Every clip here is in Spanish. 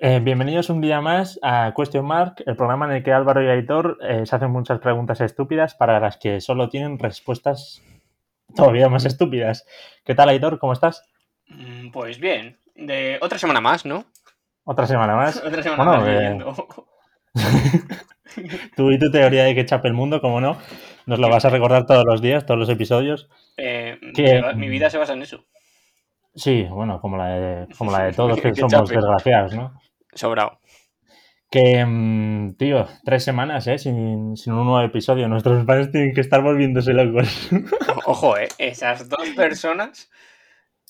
Eh, bienvenidos un día más a Question Mark, el programa en el que Álvaro y Aitor eh, se hacen muchas preguntas estúpidas para las que solo tienen respuestas todavía más estúpidas. ¿Qué tal, Aitor? ¿Cómo estás? Mm, Pues bien, de otra semana más, ¿no? Otra semana más. Otra semana Bueno, más eh, viviendo. Tú y tu teoría de que chape el mundo, como no, nos lo vas a recordar todos los días, todos los episodios. Que- mi- vida se basa en eso. Sí, bueno, como la de, como la de todos que somos desgraciados, ¿no? Sobrado. Que, mm, tío, tres semanas, ¿eh? Sin, sin un nuevo episodio. Nuestros padres tienen que estar volviéndose locos. Ojo, eh, esas dos personas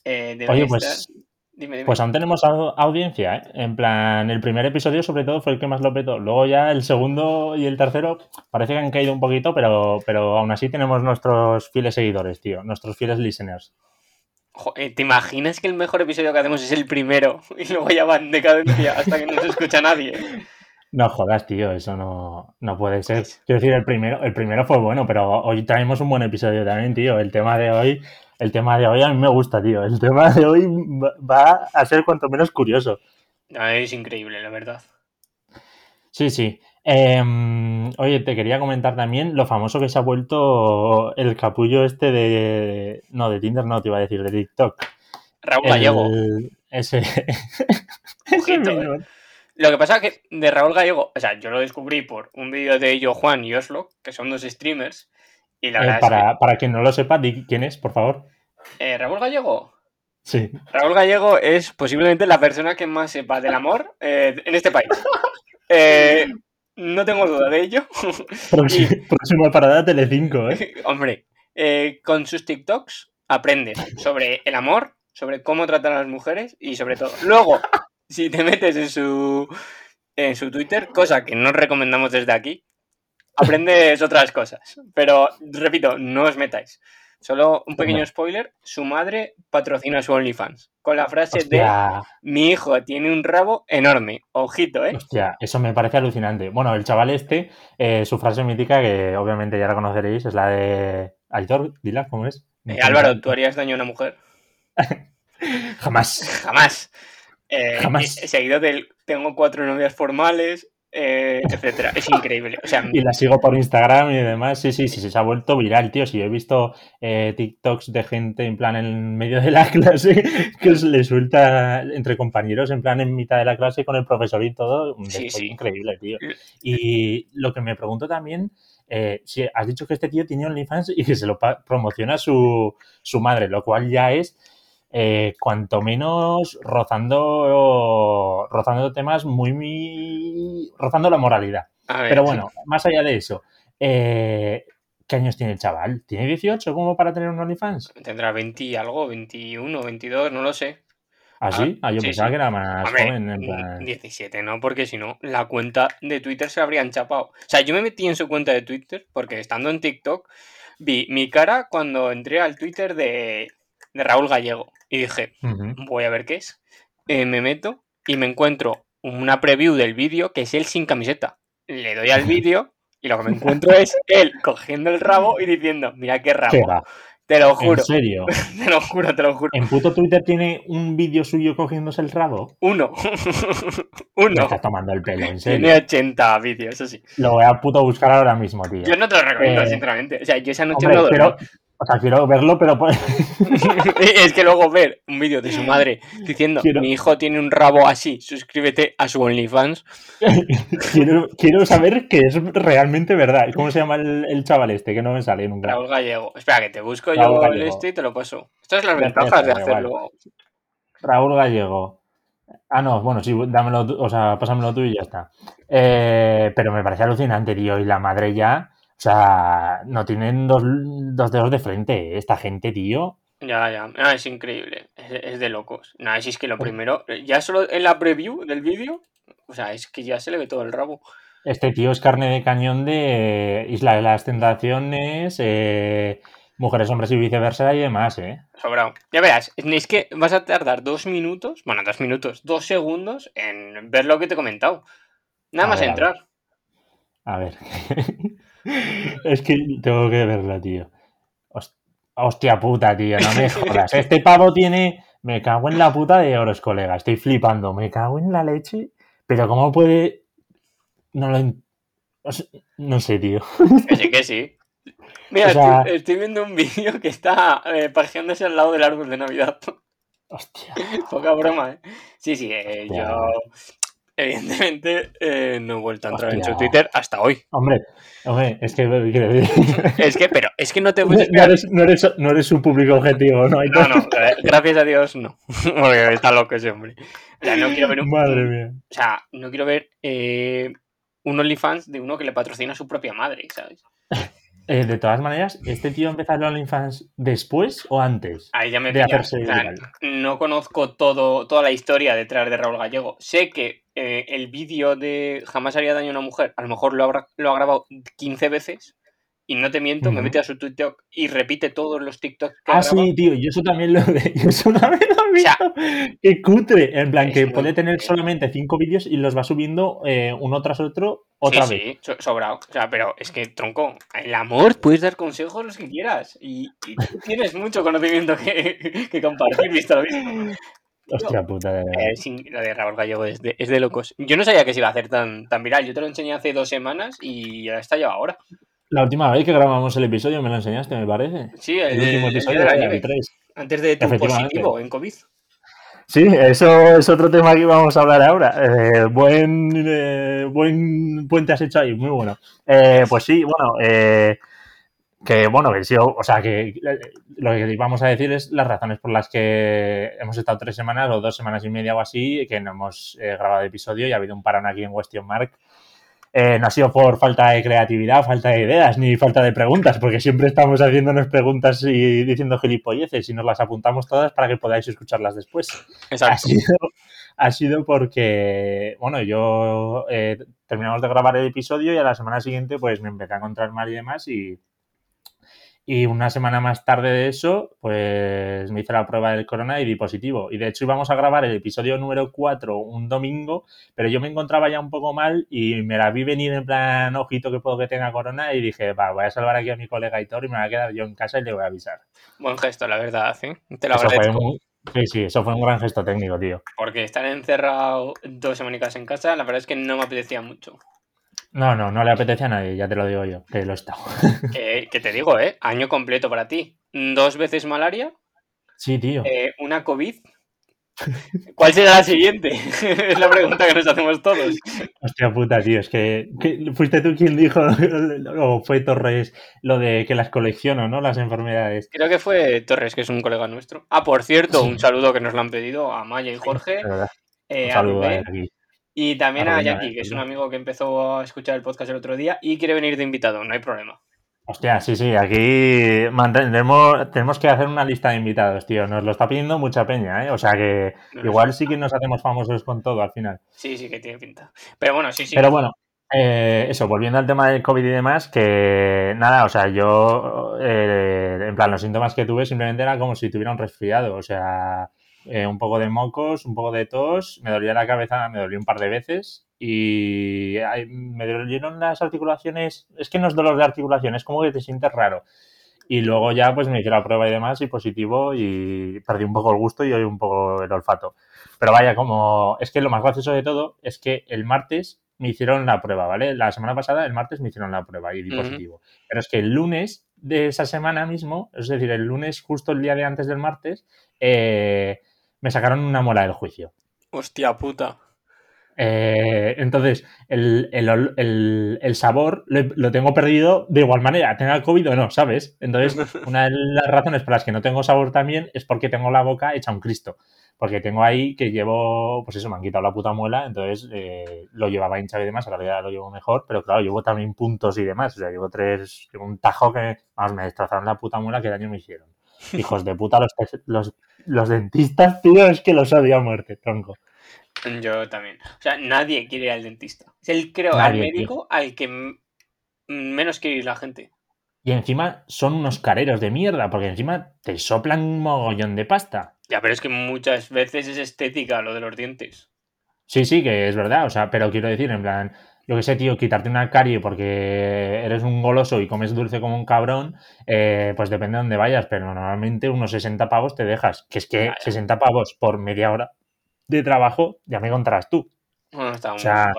eh, Oye, pues- estar- Dime, dime. Pues aún tenemos au- audiencia, ¿eh? En plan, el primer episodio sobre todo fue el que más lo petó. Luego ya el segundo y el tercero parece que han caído un poquito, pero, pero aún así tenemos nuestros fieles seguidores, tío. Nuestros fieles listeners. Eh, ¿Te imaginas que el mejor episodio que hacemos es el primero y luego ya va en decadencia hasta que no se escucha nadie? No jodas, tío, eso no, no puede ser. Quiero decir, el primero, el primero fue bueno, pero hoy traemos un buen episodio también, tío. El tema de hoy, el tema de hoy a mí me gusta, tío. El tema de hoy va- a ser cuanto menos curioso. Es increíble, la verdad. Sí, sí. Em, oye, te quería comentar también lo famoso que se ha vuelto el capullo este de... No, de Tinder no, te iba a decir, de TikTok. Raúl Gallego. Ese... ese Ojito, mismo. Lo que pasa es que de Raúl Gallego, o sea, yo lo descubrí por un vídeo de Yo Juan y Oslo, que son dos streamers, y la Eh, verdad para, para quien no lo sepa, di quién es, por favor. eh, Raúl Gallego. Sí. Raúl Gallego es posiblemente la persona que más sepa del amor eh, en este país. Eh, no tengo duda de ello. Próxima, próxima parada Telecinco, ¿eh? Hombre, eh, con sus TikToks aprendes sobre el amor, sobre cómo tratar a las mujeres y sobre todo. Luego, si te metes en su, en su Twitter, cosa que no recomendamos desde aquí, aprendes otras cosas. Pero, repito, no os metáis. Solo un pequeño spoiler, su madre patrocina su OnlyFans. Con la frase de mi hijo tiene un rabo enorme. Ojito, ¿eh? hostia, eso me parece alucinante. Bueno, el chaval este, eh, su frase mítica, que obviamente ya la conoceréis, es la de... Aitor, dila, ¿cómo es? Eh, Álvaro, ¿tú harías daño a una mujer? Jamás. Jamás. Eh, Jamás. Seguido del tengo cuatro novias formales, eh, etcétera. Es increíble. O sea, Y la sigo por Instagram y demás. Sí, sí, sí, sí, se ha vuelto viral, tío. Si yo he visto eh, TikToks de gente en plan en medio de la clase que le suelta entre compañeros, en plan en mitad de la clase con el profesor y todo. Sí, sí. increíble, tío. Y lo que me pregunto también, eh, si has dicho que este tío tiene OnlyFans y que se lo promociona su, su madre, lo cual ya es. Eh, cuanto menos rozando rozando temas muy, muy rozando la moralidad. ver, Pero bueno, más allá de eso, eh, ¿qué años tiene el chaval? ¿Tiene 18 como para tener un OnlyFans? Tendrá 20 y algo, 21, 22, no lo sé. ¿Ah, sí? Ah, yo sí, pensaba sí. que era más joven. En plan... 17, ¿no? Porque si no, la cuenta de Twitter se habrían chapado. O sea, yo me metí en su cuenta de Twitter porque estando en TikTok vi mi cara cuando entré al Twitter de, de Raúl Gallego y dije, voy a ver qué es. Eh, me meto y me encuentro una preview del vídeo que es él sin camiseta. Le doy al vídeo y lo que me encuentro es él cogiendo el rabo y diciendo, mira qué rabo. Te lo ¿En juro, serio? te lo juro, te lo juro. ¿En puto Twitter tiene un vídeo suyo cogiéndose el rabo? Uno. Me Uno. estás tomando el pelo, en Tiene serio. 80 vídeos, eso sí. Lo voy a puto buscar ahora mismo, tío. Yo no te lo recomiendo, Eh, sinceramente. O sea, yo esa noche Hombre, no dormí. pero, o sea, quiero verlo, pero es que luego ver un vídeo de su madre diciendo Quiero- mi hijo tiene un rabo así, suscríbete a su OnlyFans. quiero, quiero saber que es realmente verdad. ¿Cómo se llama el, el chaval este? Que no me sale nunca. Raúl Gallego. Espera, que te busco Raúl yo el Gallego. este y te lo paso. Estas son las Ya ventajas de hacerlo. Raúl Gallego. Ah, no, bueno, sí, dámelo, tú- o sea, pásamelo tú y ya está. Eh, pero me parece alucinante, tío. Y la madre ya, o sea, no tienen dos, dos dedos de frente, eh, esta gente, tío. Ya, ya. Ah, es increíble. Es, es de locos. Nada, si es que lo primero, ya solo en la preview del vídeo, o sea, es que ya se le ve todo el rabo. Este tío es carne de cañón de Isla de las Tentaciones, eh, Mujeres, Hombres y Viceversa y demás, ¿eh? Sobrado. Ya verás, es que vas a tardar dos minutos, bueno, dos minutos, dos segundos en ver lo que te he comentado. Nada A más ver, a entrar. A ver. es que tengo que verla, tío. Host- Hostia puta, tío, no me jodas. Este pavo tiene. Me cago en la puta de oros, colega. Estoy flipando. Me cago en la leche. Pero ¿cómo puede...? No lo... no sé, tío. Que sí, que sí. Mira, O sea- estoy, estoy viendo un vídeo que está eh, pajeándose al lado del árbol de Navidad. Hostia. Poca broma, ¿eh? Sí, sí, eh, yo evidentemente eh, no he vuelto a entrar en su. Twitter hasta hoy. Hombre, hombre, es que. Es que, pero, es que no te puedes no eres, no, eres, no eres su público objetivo, ¿no? No, no, gracias a Dios no. Porque está loco ese hombre. O sea, no quiero ver un, Madre mía. O sea, no quiero ver eh, un OnlyFans de uno que le patrocina a su propia madre, ¿sabes? Eh, de todas maneras, ¿este tío empezó el OnlyFans después o antes? Ahí ya me De hacerse O sea, no conozco todo, toda la historia detrás de Raúl Gallego. Sé que eh, el vídeo de Jamás haría daño a una mujer, a lo mejor lo, habrá, lo ha grabado 15 veces. Y no te miento, me Ujú. mete a su TikTok y repite todos los TikToks que Ah, graba. sí, tío, yo eso también lo yo eso también lo he visto. Qué cutre. En plan, es que muy puede tener solamente cinco vídeos y los va subiendo eh, uno tras otro otra sí, vez. sí, so- sobrado. O sea, pero es que, tronco, el amor puedes dar consejos los que quieras. Y, y tienes mucho conocimiento que, que compartir, visto lo visto. Hostia puta, de verdad. Eh, lo de Raúl Gallego es de, es de locos. Yo no sabía que se iba a hacer tan, tan viral. Yo te lo enseñé hace dos semanas y ya está ya ahora. La última vez que grabamos el episodio me lo enseñaste, me parece. Sí, el, El último el episodio de la era nieve, el 3. Antes de tu positivo en COVID. Sí, eso es otro tema que vamos a hablar ahora. Eh, buen, eh, buen puente has hecho ahí, muy bueno. Eh, pues sí, bueno, que bueno, que sí, o sea, que eh, lo que vamos a decir es las razones por las que hemos estado tres semanas o dos semanas y media o así, que no hemos eh, grabado episodio y ha habido un parón aquí en Question Mark. Eh, no ha sido por falta de creatividad, falta de ideas, ni falta de preguntas, porque siempre estamos haciéndonos preguntas y diciendo gilipolleces y nos las apuntamos todas para que podáis escucharlas después. Ha Exacto. sido, ha sido porque, bueno, yo eh, terminamos de grabar el episodio y a la semana siguiente pues me empecé a encontrar mal y demás y, y una semana más tarde de eso pues me hice la prueba del corona y di positivo. Y de hecho íbamos a grabar el episodio número 4 un domingo, pero yo me encontraba ya un poco mal y me la vi venir en plan ojito que puedo que tenga corona y dije, va, voy a salvar aquí a mi colega Hitor y me voy a quedar yo en casa y le voy a avisar. Buen gesto, la verdad. ¿eh? Te lo Eso agradezco. muy- Sí, sí, eso fue un gran gesto técnico, tío. Porque estar encerrado dos semanicas en casa, la verdad es que no me apetecía mucho. No, no, no le apetece a nadie, ya te lo digo yo, que lo he estado. Eh, que te digo, ¿eh? Año completo para ti. Dos veces malaria, Sí, tío. eh, una COVID. ¿Cuál será la siguiente? es la pregunta que nos hacemos todos. Hostia puta, tío, es que, que fuiste tú quien dijo, o fue Torres, lo de que las colecciono, ¿no? Las enfermedades. Creo que fue Torres, que es un colega nuestro. Ah, por cierto, un saludo que nos lo han pedido a Maya y Jorge, verdad. eh, a Rubén. Y también a a Rubén, Jackie, eh, que es un amigo que empezó a escuchar el podcast el otro día y quiere venir de invitado, no hay problema. Hostia, sí, sí, aquí mantenemos, tenemos que hacer una lista de invitados, tío. Nos lo está pidiendo mucha peña, ¿eh? O sea que No igual sí que nos hacemos famosos con todo al final. Sí, sí que tiene pinta. Pero bueno, sí, sí. Pero bueno, eh, eso, volviendo al tema del COVID y demás, que nada, o sea, yo, eh, en plan, los síntomas que tuve simplemente era como si tuviera un resfriado, o sea, eh, un poco de mocos, un poco de tos, me dolía la cabeza, me dolió un par de veces y me dolieron las articulaciones, es que no es dolor de articulación, es como que te sientes raro. Y luego ya pues me hice la prueba y demás y positivo y perdí un poco el gusto y hoy un poco el olfato. Pero vaya, como es que lo más gracioso de todo es que el martes me hicieron la prueba, ¿vale? La semana pasada, el martes, me hicieron la prueba y di positivo. Pero es que el lunes de esa semana mismo, es decir, el lunes justo el día de antes del martes, eh, me sacaron una muela del juicio. Hostia puta. Eh, entonces, el, el el- el sabor lo, lo tengo perdido de igual manera, tenga COVID o no, ¿sabes? Entonces, una de las razones por las que no tengo sabor también es porque tengo la boca hecha un Cristo. Porque tengo ahí que llevo, pues eso, me han quitado la puta muela, entonces eh, lo llevaba hinchado y demás, ahora ya lo llevo mejor, pero claro, llevo también puntos y demás, o sea, llevo tres, llevo un tajo que, vamos, me destrozaron la puta muela que daño me hicieron. Hijos de puta, los, los, los dentistas, tío, es que los odio a muerte, tronco. Yo también. O sea, nadie quiere ir al dentista. Es el, creo, Nadie, al médico al que menos quiere ir la gente. Y encima son unos careros de mierda, porque encima te soplan un mogollón de pasta. Ya, pero es que muchas veces es estética lo de los dientes. Sí, sí, que es verdad, o sea, pero quiero decir, en plan, yo que sé, tío, quitarte una carie porque eres un goloso y comes dulce como un cabrón, eh, pues depende de dónde vayas, pero normalmente unos 60 pavos te dejas. Que es que Ya, ya. 60 pavos por media hora de trabajo, ya me contarás tú. Está O sea.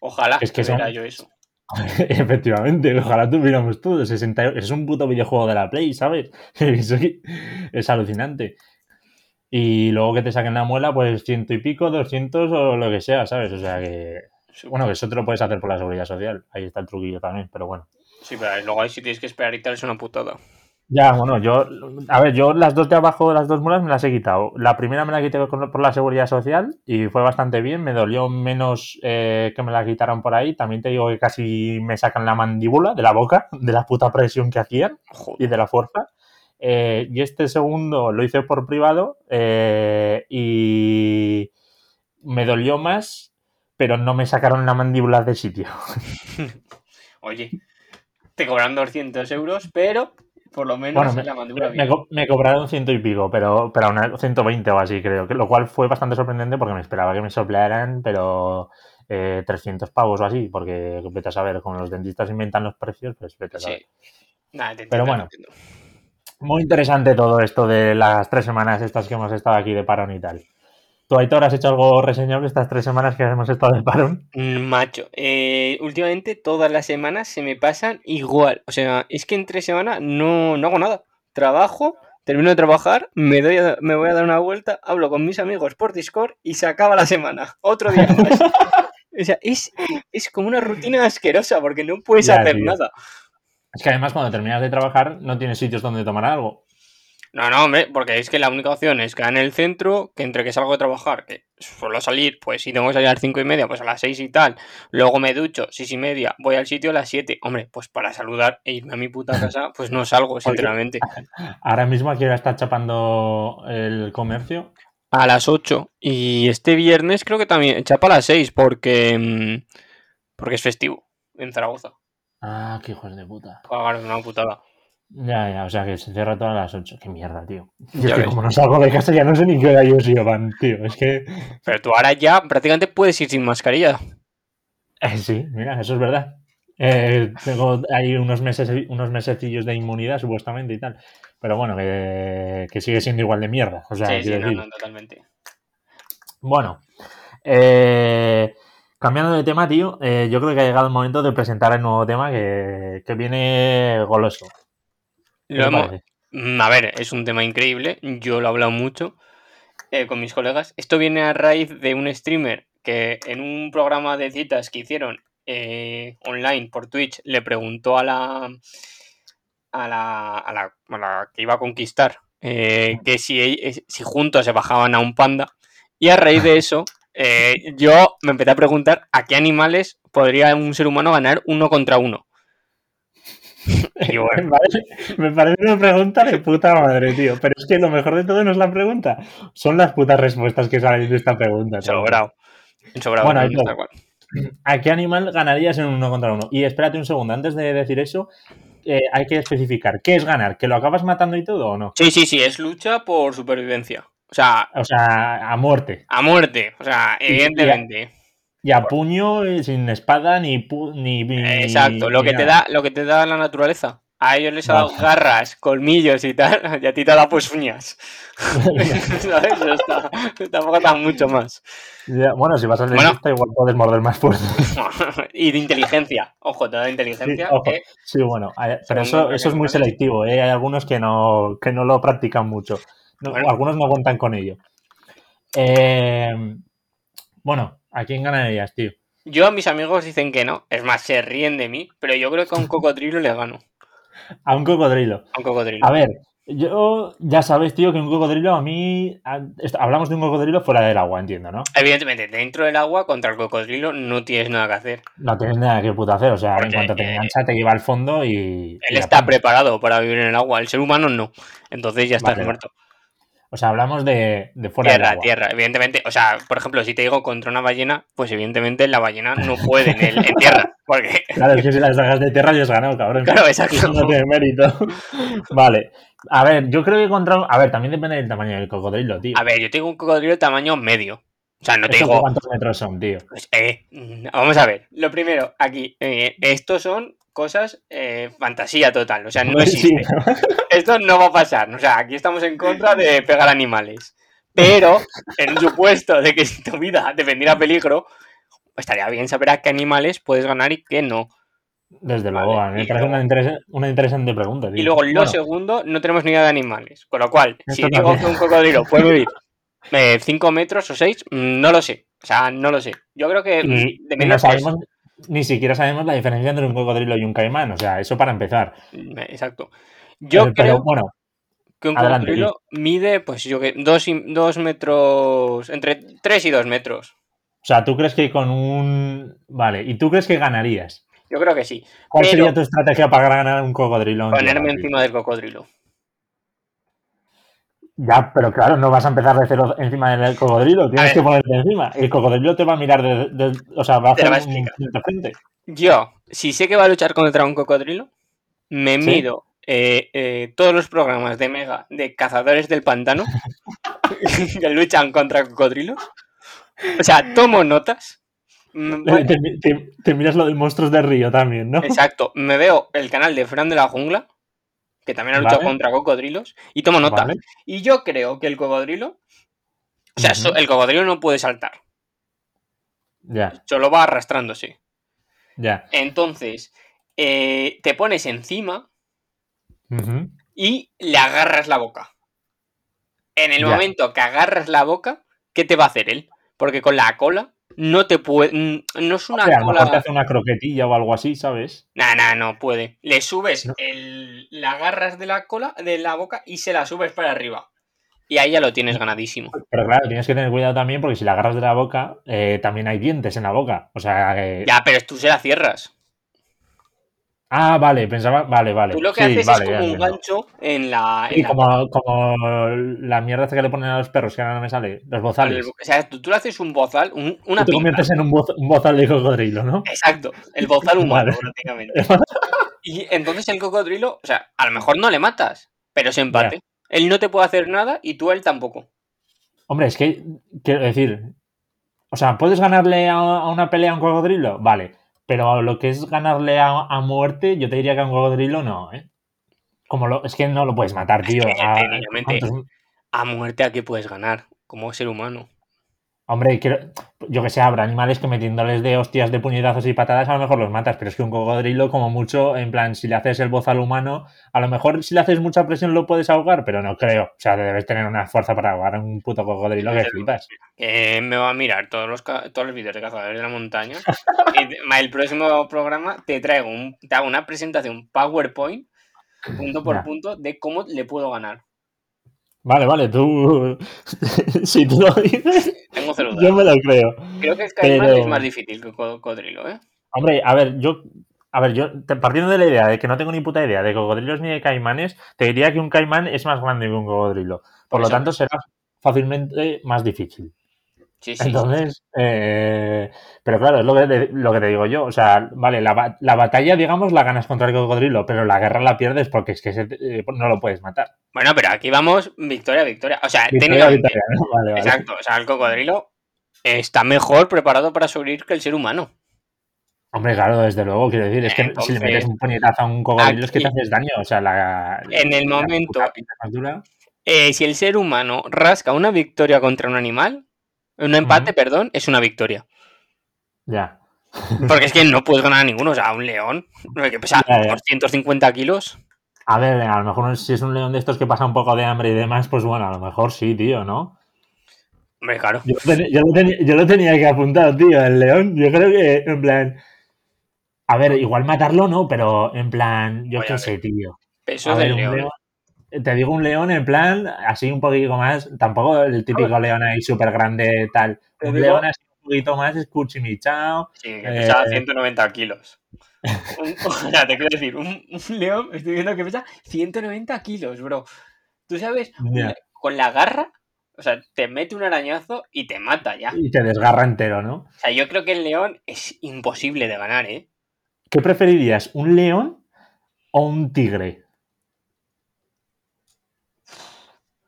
Ojalá es que son- yo eso. Efectivamente, ojalá tuviéramos todo. 60 euros. Es un puto videojuego de la Play, ¿sabes? Es alucinante. Y luego que te saquen la muela, pues ciento y pico, 200 o lo que sea, ¿sabes? O sea que. Bueno, que eso te lo puedes hacer por la seguridad social. Ahí está el truquillo también, pero bueno. Sí, pero luego ahí si tienes que esperar y tal es una putada. Ya, bueno, yo. A ver, yo las dos de abajo, las dos muelas me las he quitado. La primera me la quité por la seguridad social y fue bastante bien. Me dolió menos eh, que me la quitaran por ahí. También te digo que casi me sacan la mandíbula de la boca, de la puta presión que hacían. y de la fuerza. Eh, y este segundo lo hice por privado eh, y me dolió más, pero no me sacaron la mandíbula de sitio. Oye, te cobran 200 euros, pero por lo menos Bueno, me, la mandíbula me bien. me cobraron ciento y pico, pero, pero aún a- 120 o así creo, que, lo cual fue bastante sorprendente porque me esperaba que me soplaran, pero eh, 300 pavos o así, porque vete a saber, como los dentistas inventan los precios, pues vete a saber. Sí. Nada, te Pero bueno. Muy interesante todo esto de las tres semanas estas que hemos estado aquí de parón y tal. ¿Tú, Aitor, has hecho algo reseñable estas tres semanas que hemos estado de parón? Mm, Macho, eh, últimamente todas las semanas se me pasan igual. O sea, es que en tres semanas no, no hago nada. Trabajo, termino de trabajar, me, doy a- me voy a dar una vuelta, hablo con mis amigos por Discord y se acaba la semana. Otro día más. O sea, es, es como una rutina asquerosa porque no puedes Ya, hacer tío. nada. Es que además cuando terminas de trabajar no tienes sitios donde tomar algo. No, no, hombre, porque es que la única opción es quedar en el centro, que entre que salgo de trabajar, que suelo salir, pues si tengo que salir a las cinco y media, pues a las seis y tal, luego me ducho, seis y media, voy al sitio a las siete. Hombre, pues para saludar e irme a mi puta casa, pues no salgo, sinceramente. Ahora mismo aquí ahora está chapando el comercio. A las 8. Y este viernes creo que también, chapa a las 6, porque, mm, porque es festivo en Zaragoza. Ah, qué hijos de puta. Pagar una putada. Ya, ya, o sea que se cierra todas las 8. Qué mierda, tío. Y Ya es que como no salgo de casa ya no sé ni qué hora ellos llevan, tío. Es que... Pero tú ahora ya prácticamente puedes ir sin mascarilla. eh, sí, mira, eso es verdad. Eh, tengo ahí unos meses, unos mesecillos de inmunidad supuestamente y tal. Pero bueno, que, que sigue siendo igual de mierda. O sea, sí, sí, no, decir. no, totalmente. Bueno, eh, cambiando de tema, tío, eh, yo creo que ha llegado el momento de presentar el nuevo tema que, que viene goloso. ¿Qué Lo hemos-? Mm, A ver, es un tema increíble. Yo lo he hablado mucho eh, con mis colegas. Esto viene a raíz de un streamer que en un programa de citas que hicieron eh, online por Twitch le preguntó a la a la, a la, a la que iba a conquistar eh, que si, e- si juntos se bajaban a un panda. Y a raíz de eso, eh, yo me empecé a preguntar a qué animales podría un ser humano ganar uno contra uno. Y bueno, Me parece, una pregunta de puta madre, tío. Pero es que lo mejor de todo no es la pregunta, son las putas respuestas que salen de esta pregunta. tío. sobrado. Sobrado, Bueno, no, cual. ¿A qué animal ganarías en un uno contra uno? Y espérate un segundo, antes de decir eso, eh, hay que especificar. ¿Qué es ganar? ¿Que lo acabas matando y todo o no? Sí, sí, sí, es lucha por supervivencia. O sea, O sea, a muerte. a muerte. O sea, evidentemente. Y a puño, eh, sin espada, ni... pu- ni, ni- Exacto, lo ni que te da, lo que te da la naturaleza. A ellos les ha dado garras, colmillos y tal, y a ti te ha dado pues uñas. ¿Sabes? Está. Tampoco da mucho más. Ya, bueno, si vas al Bueno. dentista igual puedes morder más fuerte. y de inteligencia. Ojo, te da inteligencia. Sí, ojo. Sí, bueno, pero eso, eso es muy selectivo, ¿eh? Hay algunos que no, que no lo practican mucho. No, Bueno. Algunos no cuentan con ello. Eh, bueno, ¿a quién ganarías, tío? Yo a mis amigos dicen que no. Es más, se ríen de mí, pero yo creo que a un cocodrilo le gano. A un cocodrilo. A un cocodrilo. A ver, yo ya sabes, tío, que un cocodrilo a mí... a- esto- hablamos de un cocodrilo fuera del agua, entiendo, ¿no? Evidentemente, dentro del agua contra el cocodrilo no tienes nada que hacer. No tienes nada que puta hacer, o sea, en cuanto te eh, engancha te lleva al fondo y... Él está está. preparado para vivir en el agua, el ser humano no. Entonces ya estás Vale, muerto. O sea, hablamos de, de fuera del Tierra, agua. tierra, evidentemente. O sea, por ejemplo, si te digo contra una ballena, pues evidentemente la ballena no puede en, el- en tierra. Porque, Claro, es que si las sacas de tierra ya has ganado, cabrón. claro, exacto. No tiene mérito. vale. A ver, yo creo que contra. A ver, también depende del tamaño del cocodrilo, tío. A ver, yo tengo un cocodrilo de tamaño medio. O sea, no te ¿Eso digo. ¿Cuántos metros son, tío? pues, eh, mm, vamos a ver. Lo primero, aquí, eh, estos son cosas eh, fantasía total. O sea, no Sí, existe. Esto no va a pasar. O sea, aquí estamos en contra de pegar animales. Pero, en un supuesto de que si tu vida dependiera peligro, estaría bien saber a qué animales puedes ganar y qué no. Desde Vale, luego, a mí me y parece una, interesa- una interesante pregunta. Y tío. luego, lo Bueno, segundo, no tenemos ni idea de animales. Con lo cual, si digo que un cocodrilo puede vivir 5 metros o 6, no lo sé. O sea, no lo sé. Yo creo que y, mm, de no menos sabemos, ni siquiera sabemos la diferencia entre un cocodrilo y un caimán. O sea, eso para empezar. Exacto. Yo Eh, creo pero bueno, que un adelante, cocodrilo mide, pues yo que, 2 metros, entre 3 y 2 metros. o sea, ¿tú crees que con un. Vale, ¿y tú crees que ganarías? Yo creo que sí. ¿Cuál Pero- sería tu estrategia para ganar un cocodrilo? Ponerme encima del cocodrilo. Ya, pero claro, no vas a empezar de cero encima del cocodrilo, tienes que ponerte encima. El cocodrilo te va a mirar de, de- o sea, va a hacer va a un frente frente. Yo, si sé que va a luchar contra un cocodrilo, me ¿Sí? mido eh, eh, todos los programas de Mega de cazadores del pantano que luchan contra cocodrilos. O sea, tomo notas. Mm, bueno, Te, te- te miras lo de monstruos de río también, ¿no? exacto, me veo el canal de Fran de la Jungla, que también ha luchado Vale. contra cocodrilos, y tomo. Vale. Y yo creo que el cocodrilo, o sea, el cocodrilo no puede saltar, Ya, solo va arrastrándose. ya. Entonces, eh, te pones encima y le agarras la boca. En el Ya. momento que agarras la boca, ¿qué te va a hacer él? Porque con la cola no te puede. mm, No es una Hombre, a lo mejor te cola. hace una croquetilla o algo así, ¿sabes? Nah, nah, no puede. Le subes, No. el, la agarras de la cola, de la boca y se la subes para arriba. Y ahí ya lo tienes ganadísimo. Pero claro, tienes que tener cuidado también porque si la agarras de la boca, eh, también hay dientes en la boca. O sea, que- Ya, pero tú se la cierras. Ah, vale, pensaba. Vale, vale. Tú lo que Sí, haces vale, es como un gancho en la. en Sí, la- como, como la mierda que le ponen a los perros, que ahora no me sale, los bozales. o sea, tú, tú le haces un bozal, un- una Tú te pipa. conviertes en un, boz- un bozal de cocodrilo, ¿no? Exacto, el bozal humano, Vale. prácticamente. Y entonces el cocodrilo, o sea, a lo mejor no le matas, pero es empate. Él no te puede hacer nada y tú a él tampoco. Hombre, es que, quiero decir, o sea, ¿puedes ganarle a, a una pelea a un cocodrilo? Vale, pero lo que es ganarle a, a muerte, yo te diría que a un cocodrilo no, ¿eh? Como lo, es que no lo puedes matar, Es tío. que, a- técnicamente, ¿cuántos- A muerte a qué puedes ganar como ser humano. Hombre, quiero- yo que sé, habrá animales que metiéndoles de hostias, de puñetazos y patadas, a lo mejor los matas, pero es que un cocodrilo, como mucho, en plan, si le haces el bozal humano, a lo mejor si le haces mucha presión lo puedes ahogar, pero no creo. O sea, debes tener una fuerza para ahogar a un puto cocodrilo que flipas. Eh, me va a mirar todos los, todos los vídeos de cazadores de la montaña. y el próximo programa te traigo un, te hago una presentación PowerPoint, punto por punto, de cómo le puedo ganar. Vale, vale, tú. si tú lo dices, Yo me lo creo. Creo que el caimán pero- es más difícil que cocodrilo, ¿eh? Hombre, a ver, yo. A ver, yo partiendo de la idea de que no tengo ni puta idea de cocodrilos ni de caimanes, te diría que un caimán es más grande que un cocodrilo. Por lo tanto, será fácilmente más difícil. Sí, sí. Entonces, eh, pero claro, es lo que, te, lo que te digo yo. O sea, vale, la, la batalla, digamos, la ganas contra el cocodrilo, pero la guerra la pierdes porque es que se eh, no lo puedes matar. Bueno, pero aquí vamos victoria, victoria. O sea, Victoria, técnicamente. victoria, ¿no? Vale, vale. Exacto. O sea, el cocodrilo está mejor preparado para sobrevivir que el ser humano. Hombre, claro, desde luego, quiero decir, es que si le metes un puñetazo a un cocodrilo es que te haces daño. O sea, la. En el la momento- puta. Eh, si el ser humano rasca una victoria contra un animal, un empate, perdón, es una victoria. Ya. Porque es que no puedes ganar a ninguno. O sea, un león que pesa Ya, ya. 250 kilos. A ver, a lo mejor si es un león de estos que pasa un poco de hambre y demás, pues bueno, a lo mejor sí, tío, ¿no? Hombre, claro. Yo, lo ten- yo lo tenía, yo lo tenía que apuntar, tío, el león. Yo creo que, en plan. A ver, igual matarlo no, pero en plan, yo a qué sé, tío. Peso A del león. Te digo un león en plan, así un poquito más, tampoco el típico león ahí súper grande tal. Un digo- león así un poquito más escuchimichao. Sí, que Eh, pesa 190 kilos. Un- o sea, te quiero decir, un, un león, estoy viendo que pesa 190 kilos, bro. Tú sabes, con la garra, o sea, te mete un arañazo y te mata ya. Y te desgarra entero, ¿no? O sea, yo creo que el león es imposible de ganar, ¿eh? ¿Qué preferirías, un león o un tigre?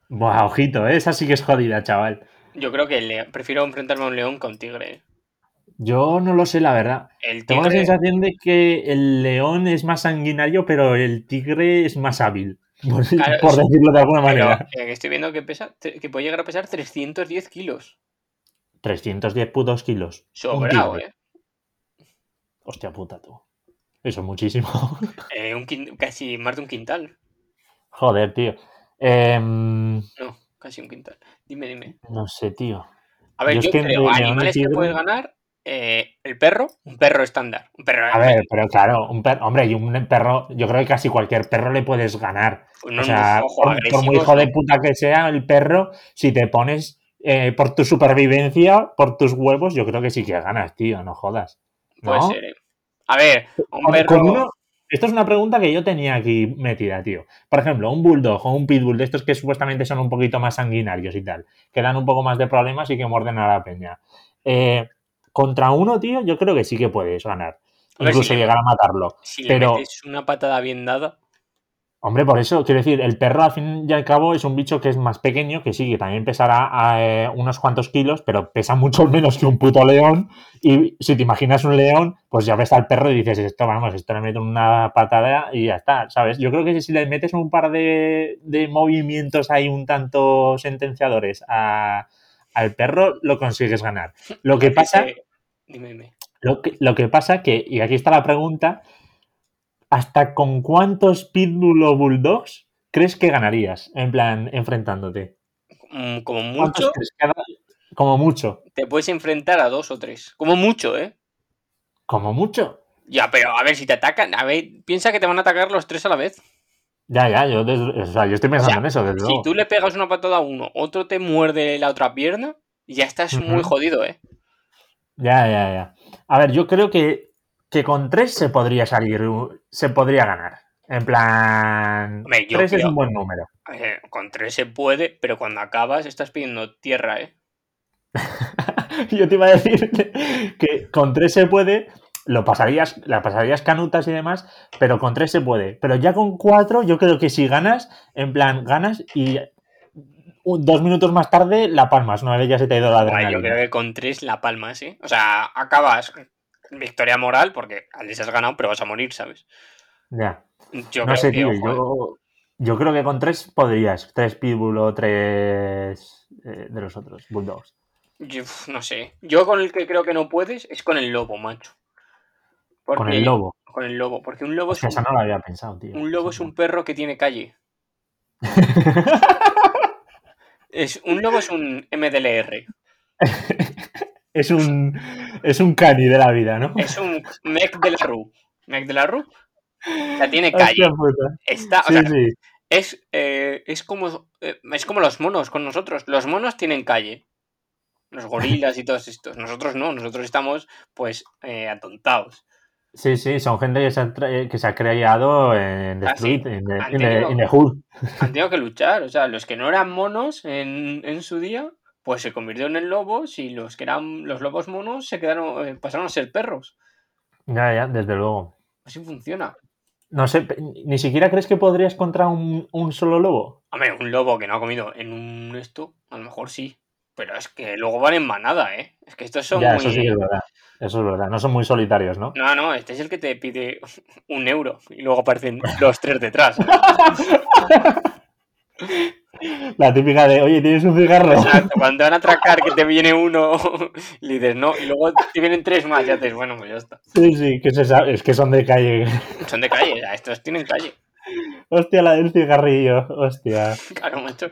Buah, ojito, ¿eh? esa sí que es jodida, chaval. Yo creo que prefiero enfrentarme a un león con tigre. Yo no lo sé, la verdad. El Tengo la tigre, sensación de que el león es más sanguinario, pero el tigre es más hábil. Por, Claro, por sí, decirlo de alguna pero manera. eh, estoy viendo que pesa, que puede llegar a pesar 310 kilos. 310 putos kilos. Sobrado, tigre. ¿eh? Hostia puta, tú. Eso es muchísimo. Eh, un casi más de un quintal. Joder, tío. Em, No, casi un quintal. Dime, dime. no sé, tío. A ver, Yo yo, creo, animales que puedes ganar, eh, el perro, un perro estándar. Un perro, A ver, pero claro, un perro, hombre, y un perro, yo creo que casi cualquier perro le puedes ganar. pues O no, sea, no, ojo, por, por muy hijo de puta que sea el perro, si te pones eh, por tu supervivencia, por tus huevos, yo creo que sí que ganas, tío, no jodas. Puede ¿No? ser, eh. A ver, un perro. con uno- esto es una pregunta que yo tenía aquí metida, tío. Por ejemplo, un bulldog o un pitbull de estos que supuestamente son un poquito más sanguinarios y tal, que dan un poco más de problemas y que muerden a la peña. Eh, contra uno, tío, yo creo que sí que puedes ganar. Incluso si le- llegar a matarlo. Si pero- le metes una patada bien dada, Hombre, por eso, quiero decir, el perro al fin y al cabo es un bicho que es más pequeño, que sí, que también pesará eh, unos cuantos kilos, pero pesa mucho menos que un puto león. Y si te imaginas un león, pues ya ves al perro y dices, esto, vamos, esto le meto una patada y ya está, ¿sabes? Yo creo que si le metes un par de, de movimientos ahí un tanto sentenciadores a- al perro, lo consigues ganar. Lo que pasa... Dime, dime. Lo que, lo que pasa que, y aquí está la pregunta, ¿hasta con cuántos pitbull o bulldogs crees que ganarías? En plan, enfrentándote. Mm, Como ¿Cuántos mucho, Como mucho. te puedes enfrentar a dos o tres. Como mucho, ¿eh? Como mucho. Ya, pero a ver, si te atacan, a ver, piensa que te van a atacar los tres a la vez. Ya, ya, yo, o sea, yo estoy pensando O sea, en eso, desde Si luego. tú le pegas una patada a uno, otro te muerde la otra pierna, ya estás muy jodido, ¿eh? Ya, ya, ya. A ver, yo creo que, que con tres se podría salir, se podría ganar. En plan, Hombre, tres es un buen número. Eh, con tres se puede, pero cuando acabas estás pidiendo tierra, ¿eh? Yo te iba a decir que con tres se puede, lo pasarías, la pasarías canutas y demás, pero con tres se puede. Pero ya con cuatro, yo creo que si ganas, en plan, ganas y un- dos minutos más tarde la palmas, una vez ya se te ha ido la adrenalina. yo creo que con tres la palmas, ¿eh? O sea, acabas victoria moral porque al has ganado, pero vas a morir, ¿sabes? Ya. Yo no creo sé, que, tío, ojo, ¿eh? yo, yo creo que con tres podrías. Tres pitbull o tres eh, de los otros, bulldogs. Yo, no sé. Yo con el que creo que no puedes es con el lobo, macho. Con el lobo. Con el lobo, porque un lobo, O sea, es un, no lo había pensado, tío. un lobo es un perro que tiene calle. Es, un lobo es un MDLR. es un es un cani de la vida, ¿no? Es un Mec de la Rue. Mec de la Rue. O sea, tiene calle. Está, o Sí, sea, sí. es, eh, es, como, eh, es como los monos con nosotros. Los monos tienen calle. Los gorilas y todos estos. Nosotros no, nosotros estamos pues eh, atontados. Sí, sí, son gente que se ha, que se ha creado en The Ah, sí. Street, en the, Han in the- tenido- in the Hood. Han tenido que luchar. O sea, los que no eran monos en, en su día, pues se convirtieron en lobos y los que eran los lobos monos se quedaron, eh, pasaron a ser perros. Ya, ya, desde luego. Así funciona. No sé, ni siquiera crees que podrías contra un, un solo lobo. Hombre, un lobo que no ha comido en un esto, a lo mejor sí. Pero es que luego van en manada, ¿eh? Es que estos son ya, muy... eso sí es verdad. Eso es verdad. No son muy solitarios, ¿no? No, no, este es el que te pide un euro y luego aparecen los tres detrás. La típica de, oye, ¿tienes un cigarro? Exacto, cuando van a atracar que te viene uno, le dices no, y luego te vienen tres más, ya te dices, bueno, pues ya está. Sí, sí, que se sabe, es que son de calle. Son de calle, estos tienen calle. Hostia, la del cigarrillo. Hostia. Claro, macho.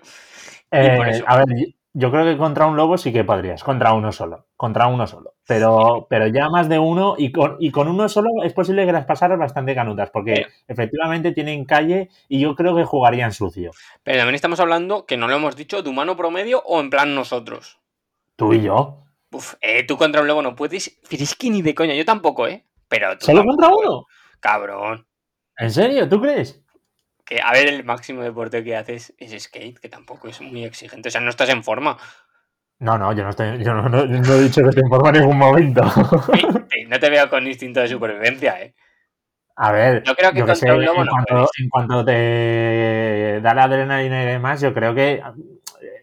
Eh, a ver, yo- creo que contra un lobo sí que podrías, contra uno solo, contra uno solo. Pero, pero ya más de uno y con, y con uno solo es posible que las pasaras bastante canutas, porque efectivamente tienen calle y yo creo que jugarían sucio. Pero también estamos hablando, que no lo hemos dicho, de humano promedio o en plan nosotros. Tú y yo. Uf, eh, tú contra un lobo no puedes. Pero es que ni de coña, yo tampoco, ¿eh? Pero tú ¿Solo tampoco, contra uno? Cabrón. ¿En serio? ¿Tú crees? Que, a ver, el máximo deporte que haces es skate, que tampoco es muy exigente. O sea, no estás en forma. No, no, yo no estoy, yo no, no- no he dicho que esté en forma en ningún momento. No te veo con instinto de supervivencia, ¿eh? A ver, Yo creo que yo que contra sé, un lobo en, cuanto, puedes. en cuanto te da la adrenalina y demás, yo creo que eh,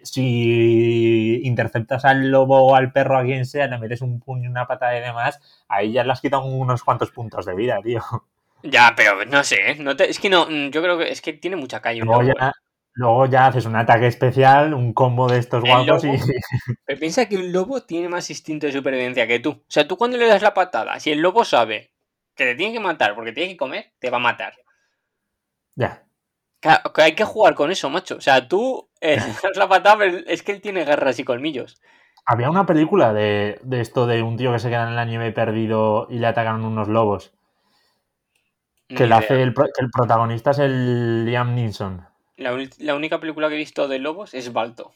si interceptas al lobo o al perro a quien sea, le metes un puño, una patada y demás, ahí ya le has quitado unos cuantos puntos de vida, tío. Ya, pero no sé, ¿eh? No te- es que no, mm, yo creo que es que tiene mucha calle Luego ya, luego ya haces un ataque especial, un combo de estos guapos y... Pero piensa que un lobo tiene más instinto de supervivencia que tú. O sea, tú cuando le das la patada, si el lobo sabe que te tiene que matar porque tiene que comer, te va a matar. Ya. Claro, que hay que jugar con eso, macho. O sea, tú eh, das la patada, pero es que él tiene garras y colmillos. Había una película de, de esto de un tío que se queda en la nieve perdido y le atacan unos lobos. Que, la hace el, que el protagonista es el Liam Neeson. La, la única película que he visto de lobos es Balto.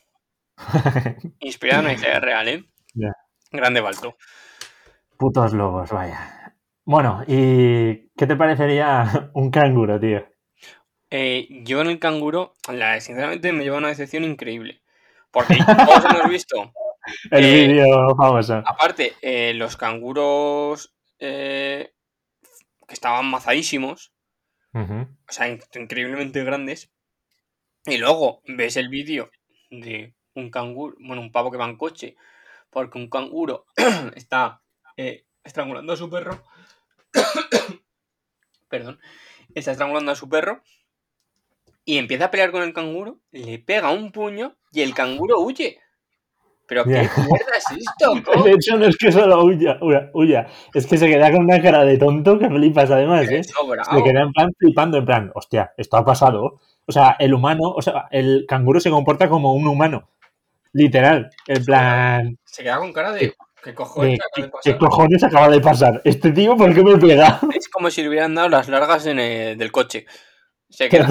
Inspirada en una historia real, ¿eh? Grande Balto. Putos lobos, vaya. Bueno, ¿y qué te parecería un canguro, tío? Eh, yo en el canguro, la, sinceramente, me lleva una decepción increíble. Porque todos hemos visto, El Eh, vídeo famoso. aparte, eh, los canguros eh, que estaban mazadísimos, o sea, in- increíblemente grandes. Y luego ves el vídeo de un canguro, bueno, un pavo que va en coche, porque un canguro está eh, estrangulando a su perro. Perdón. Está estrangulando a su perro. Y empieza a pelear con el canguro, le pega un puño y el canguro huye. ¿Pero qué mierda es esto? ¿Cómo? De hecho, no es que solo huya, huya, huya, es que se queda con una cara de tonto que flipas además, ¿eh? Se queda en plan flipando, en plan, hostia, esto ha pasado. O sea, el humano, o sea, el canguro se comporta como un humano. Literal. En plan, Se queda con cara de. ¿Qué cojones de, acaba ¿qué, de qué pasar? cojones acaba de pasar? ¿Este tío por qué me pega? Es como si le hubieran dado las largas en el- del coche. Se queda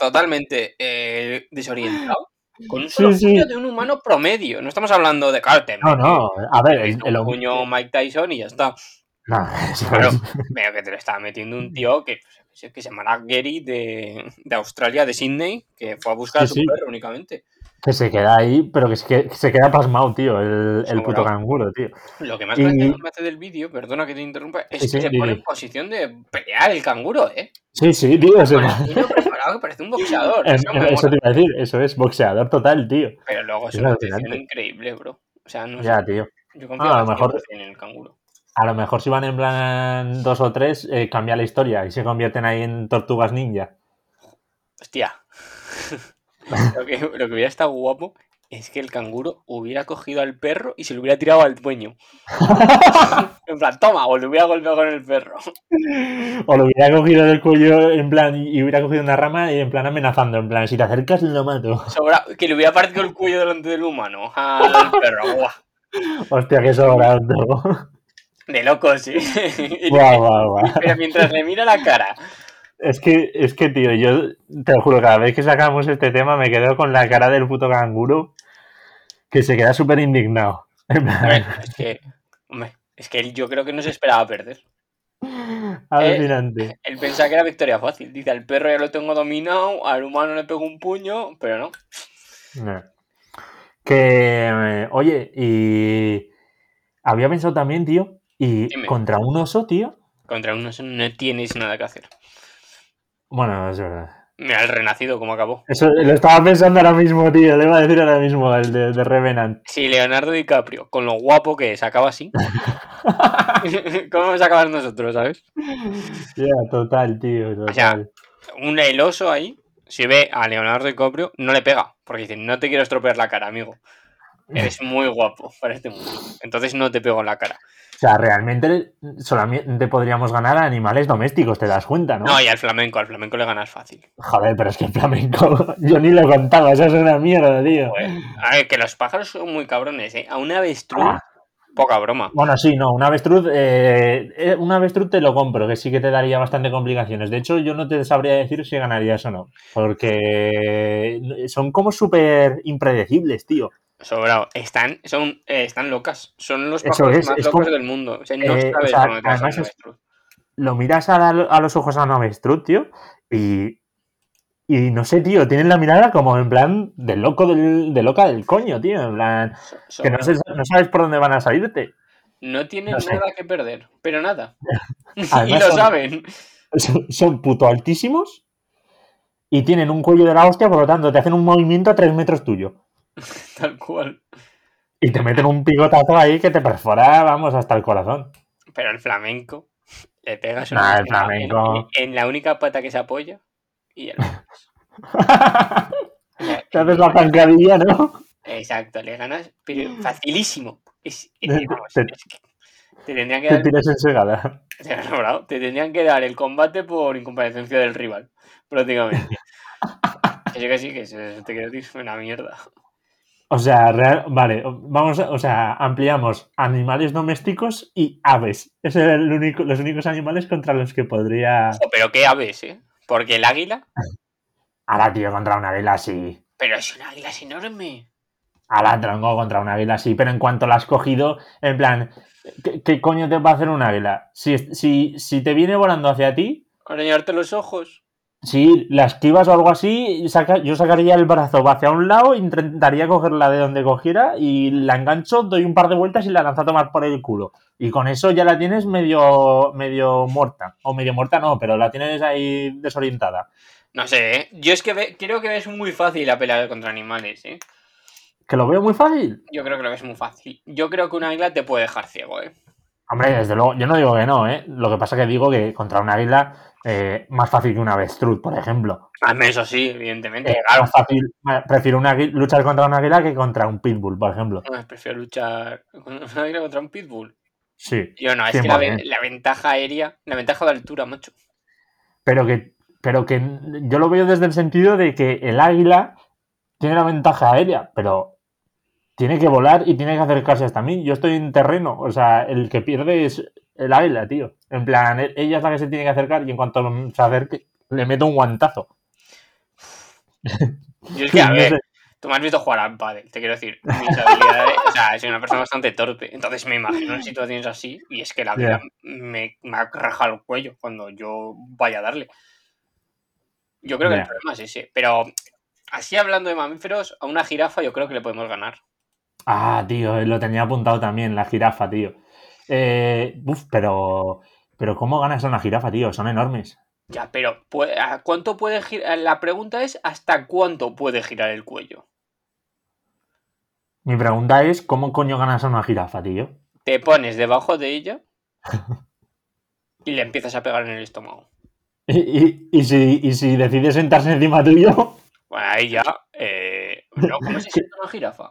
totalmente eh, desorientado. Con un solo sí. puño de un humano promedio. No estamos hablando de Carter. No, no, a ver, el, el puño Mike Tyson y ya está. No, Claro, veo que te lo estaba metiendo un tío que, pues, que se llama Gary de, de Australia, de Sydney, que fue a buscar a su perro únicamente. Que se queda ahí, pero que se, que- que se queda pasmado, tío, el, el puto canguro, tío. Lo que más Y- me hace del vídeo, perdona que te interrumpa, es Sí, sí, que se di, pone en posición de pelear el canguro, ¿eh? Sí, sí, tío, se preparado que parece un boxeador. Eso te iba a decir, eso es boxeador total, tío. Pero luego es Es una decepción increíble, bro. O sea, no Ya, sé. tío. Yo confío Ah, a lo mejor- 100% en el canguro. A lo mejor si van en plan dos o tres, eh, cambia la historia y se convierten ahí en tortugas ninja. Hostia. Lo, que, lo que hubiera estado guapo es que el canguro hubiera cogido al perro y se lo hubiera tirado al dueño. en plan, toma, o le hubiera golpeado con el perro. O lo hubiera cogido del cuello en plan y hubiera cogido una rama y en plan amenazando, en plan, si te acercas lo mato. Sobra- que le hubiera partido el cuello delante del humano al perro. Buah. Hostia, qué sobrado. De loco, sí. Guau, guau, guau. Pero mientras le mira la cara. Es que, es que, tío, yo te lo juro, cada vez que sacamos este tema me quedo con la cara del puto canguro que se queda súper indignado. Hombre, es que, hombre, es que él yo creo que no se esperaba perder. alucinante. Él pensaba que era victoria fácil. Dice, al perro ya lo tengo dominado, al humano le pego un puño, pero no. No. Que, eh, oye, y había pensado también, tío, y Dime. contra un oso, tío. Contra un oso no tienes nada que hacer. Bueno, es verdad. Mira, el renacido, cómo acabó. Eso lo estaba pensando ahora mismo, tío. Le iba a decir ahora mismo el de, de Revenant. Si Leonardo DiCaprio, con lo guapo que es, acaba así, ¿cómo vamos a acabar nosotros, sabes? Ya, total, tío, total. sea, Un el oso ahí, si ve a Leonardo DiCaprio, no le pega. Porque dice, no te quiero estropear la cara, amigo. Eres muy guapo para este mundo. Entonces no te pego en la cara. O sea, realmente solamente podríamos ganar a animales domésticos, ¿te das cuenta, no? No, y al flamenco, al flamenco le ganas fácil. Joder, pero es que el flamenco, yo ni lo contaba, eso es una mierda, tío. A ver, que los pájaros son muy cabrones, ¿eh? A una avestruz, Ah. poca broma. Bueno, sí, no, un avestruz, eh, eh, un avestruz te lo compro, que sí que te daría bastante complicaciones. De hecho, yo no te sabría decir si ganarías o no, porque son como súper impredecibles, tío. Sobrado. Están, son, eh, están locas. Son los pájaros es, más es locos como- del mundo. O sea, no Eh, sabes o sea, dónde además es-. Lo miras a, la- a los ojos a un avestruz, tío, y, y no sé, tío, tienen la mirada como en plan de loco del, de loca del coño, tío, en plan, So- que no, sobrado. sé- no sabes por dónde van a salirte. No tienen no sé. nada que perder, pero nada. y lo son- saben. Son, son puto altísimos y tienen un cuello de la hostia, por lo tanto, te hacen un movimiento a tres metros tuyo. Tal cual. Y te meten un picotazo ahí que te perfora, vamos, hasta el corazón. Pero el flamenco le pegas Nah, una el flamenco. En, en la única pata que se apoya y ya lo- ya- Te haces la zancadilla, ¿no? Exacto, le ganas, pero facilísimo. Es, es- Te- vamos, te- es que Te tendrían que Te dar, tiras bravo, te tendrían que dar el combate por incomparecencia del rival, prácticamente. Sí que sí, que eso te quiero decir, una mierda. O sea, real- vale, vamos, a- o sea, ampliamos animales domésticos y aves. Esos son el único, los únicos animales contra los que podría. Ojo, pero qué aves, ¿eh? Porque el águila, Ahora, tío, contra un águila sí. pero es un águila es enorme. Ahora, tronco, contra un águila sí. Pero en cuanto la has cogido, en plan, ¿qué, qué coño te va a hacer un águila? Si, si, si te viene volando hacia ti, Arañarte los ojos. Si la esquivas o algo así, saca- yo sacaría el brazo hacia un lado, intentaría cogerla de donde cogiera y la engancho, doy un par de vueltas y la lanzo a tomar por el culo. Y con eso ya la tienes medio, medio muerta. O medio muerta no, pero la tienes ahí desorientada. No sé, ¿eh? Yo es que ve- creo que es muy fácil la pelea contra animales, ¿eh? Que lo veo muy fácil. Yo creo que lo ves muy fácil. Yo creo que un águila te puede dejar ciego, ¿eh? Hombre, desde luego, yo no digo que no, ¿eh? Lo que pasa que digo que contra un águila, eh, más fácil que una avestruz, por ejemplo. A mí eso sí, evidentemente. Eh, claro, más fácil, ma- prefiero un águila- luchar contra un águila que contra un pitbull, por ejemplo. no, prefiero luchar con un águila contra un pitbull. Sí. Yo no, es que la, 100%. ve- la ventaja aérea, la ventaja de altura, macho. Pero que, pero que yo lo veo desde el sentido de que el águila tiene la ventaja aérea, pero tiene que volar y tiene que acercarse hasta mí. Yo estoy en terreno, o sea, el que pierde es el águila, tío. En plan, e- ella es la que se tiene que acercar y en cuanto se acerque, le meto un guantazo. Yo es que, a No ver, sé. tú me has visto jugar al pádel, te quiero decir. Mis habilidades, o sea, soy una persona bastante torpe. Entonces me imagino en situaciones así y es que la vida me, me raja el cuello cuando yo vaya a darle. Yo creo que el problema es ese. Pero así hablando de mamíferos, a una jirafa yo creo que le podemos ganar. Ah, tío, lo tenía apuntado también, la jirafa, tío. Eh, uf, pero, pero ¿cómo ganas a una jirafa, tío? Son enormes. Ya, pero ¿puede- ¿a ¿cuánto puede girar? La pregunta es ¿hasta cuánto puede girar el cuello? Mi pregunta es, ¿cómo coño ganas a una jirafa, tío? Te pones debajo de ella y le empiezas a pegar en el estómago. Y, y- y si, y si decide sentarse encima tuyo, Bueno, ahí ya. Eh, no, ¿Cómo se sienta una jirafa?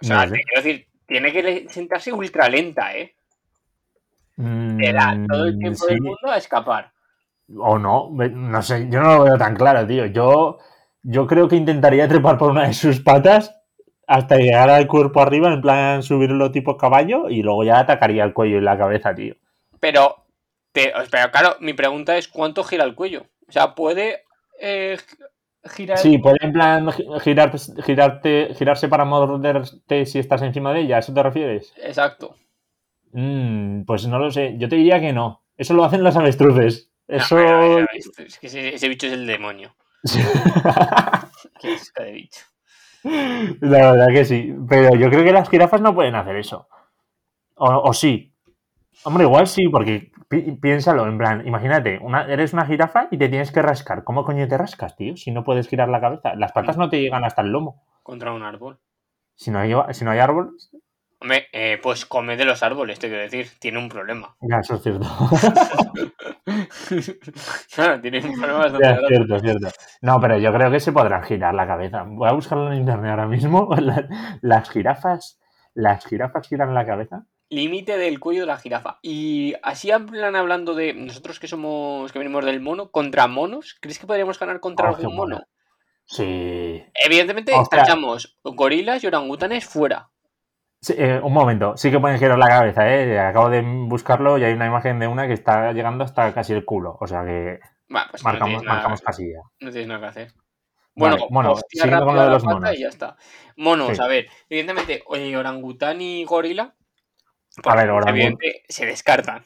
O sea, No te quiero decir, tiene que sentarse ultra lenta, ¿eh? Te da todo el Mm, tiempo sí, del mundo a escapar. o no, no sé, yo no lo veo tan claro, tío. Yo, yo creo que intentaría trepar por una de sus patas hasta llegar al cuerpo arriba, en plan subirlo tipo caballo, y luego ya atacaría el cuello y la cabeza, tío. Pero, te, pero claro, mi pregunta es ¿cuánto gira el cuello? O sea, ¿puede eh, girar? Sí, puede en plan girar, girarte, girarse para morderte si estás encima de ella, ¿a eso te refieres? Exacto. Mm, pues no lo sé, yo te diría que no. Eso lo hacen las avestruces. No, Eso... esto- es que ese, ese bicho es el demonio. Qué de bicho. La verdad que sí. Pero yo creo que las jirafas no pueden hacer eso. O, o sí. Hombre, igual sí, porque pi- piénsalo, en plan, imagínate, una, eres una jirafa y te tienes que rascar. ¿Cómo coño te rascas, tío? Si no puedes girar la cabeza. Las patas no te llegan hasta el lomo. Contra un árbol. Si no hay, si no hay árboles, Hombre, eh, pues come de los árboles, te quiero decir. Tiene un problema. ya, eso es cierto. claro, tiene un problema Ya, es cierto, es cierto. No, pero yo creo que se podrán girar la cabeza. Voy a buscarlo en internet ahora mismo. La- Las jirafas, las jirafas giran la cabeza. Límite del cuello de la jirafa. Y así en plan hablando de nosotros que somos, que venimos del mono, contra monos, ¿crees que podríamos ganar contra Oh, algún mono? mono. Sí. Evidentemente, tachamos gorilas y orangutanes fuera. Sí, eh, un momento, sí que pueden girar la cabeza, ¿eh? Acabo de buscarlo y hay una imagen de una que está llegando hasta casi el culo. O sea que Va, pues marcamos, no, marcamos casilla. no tienes nada que hacer. Vale, Bueno, bueno, hostia siguiendo con rápida lo de la los pata monos. y ya está. Monos, Sí. a ver, evidentemente, orangután y gorila. A ver, orangu- evidente, se descartan.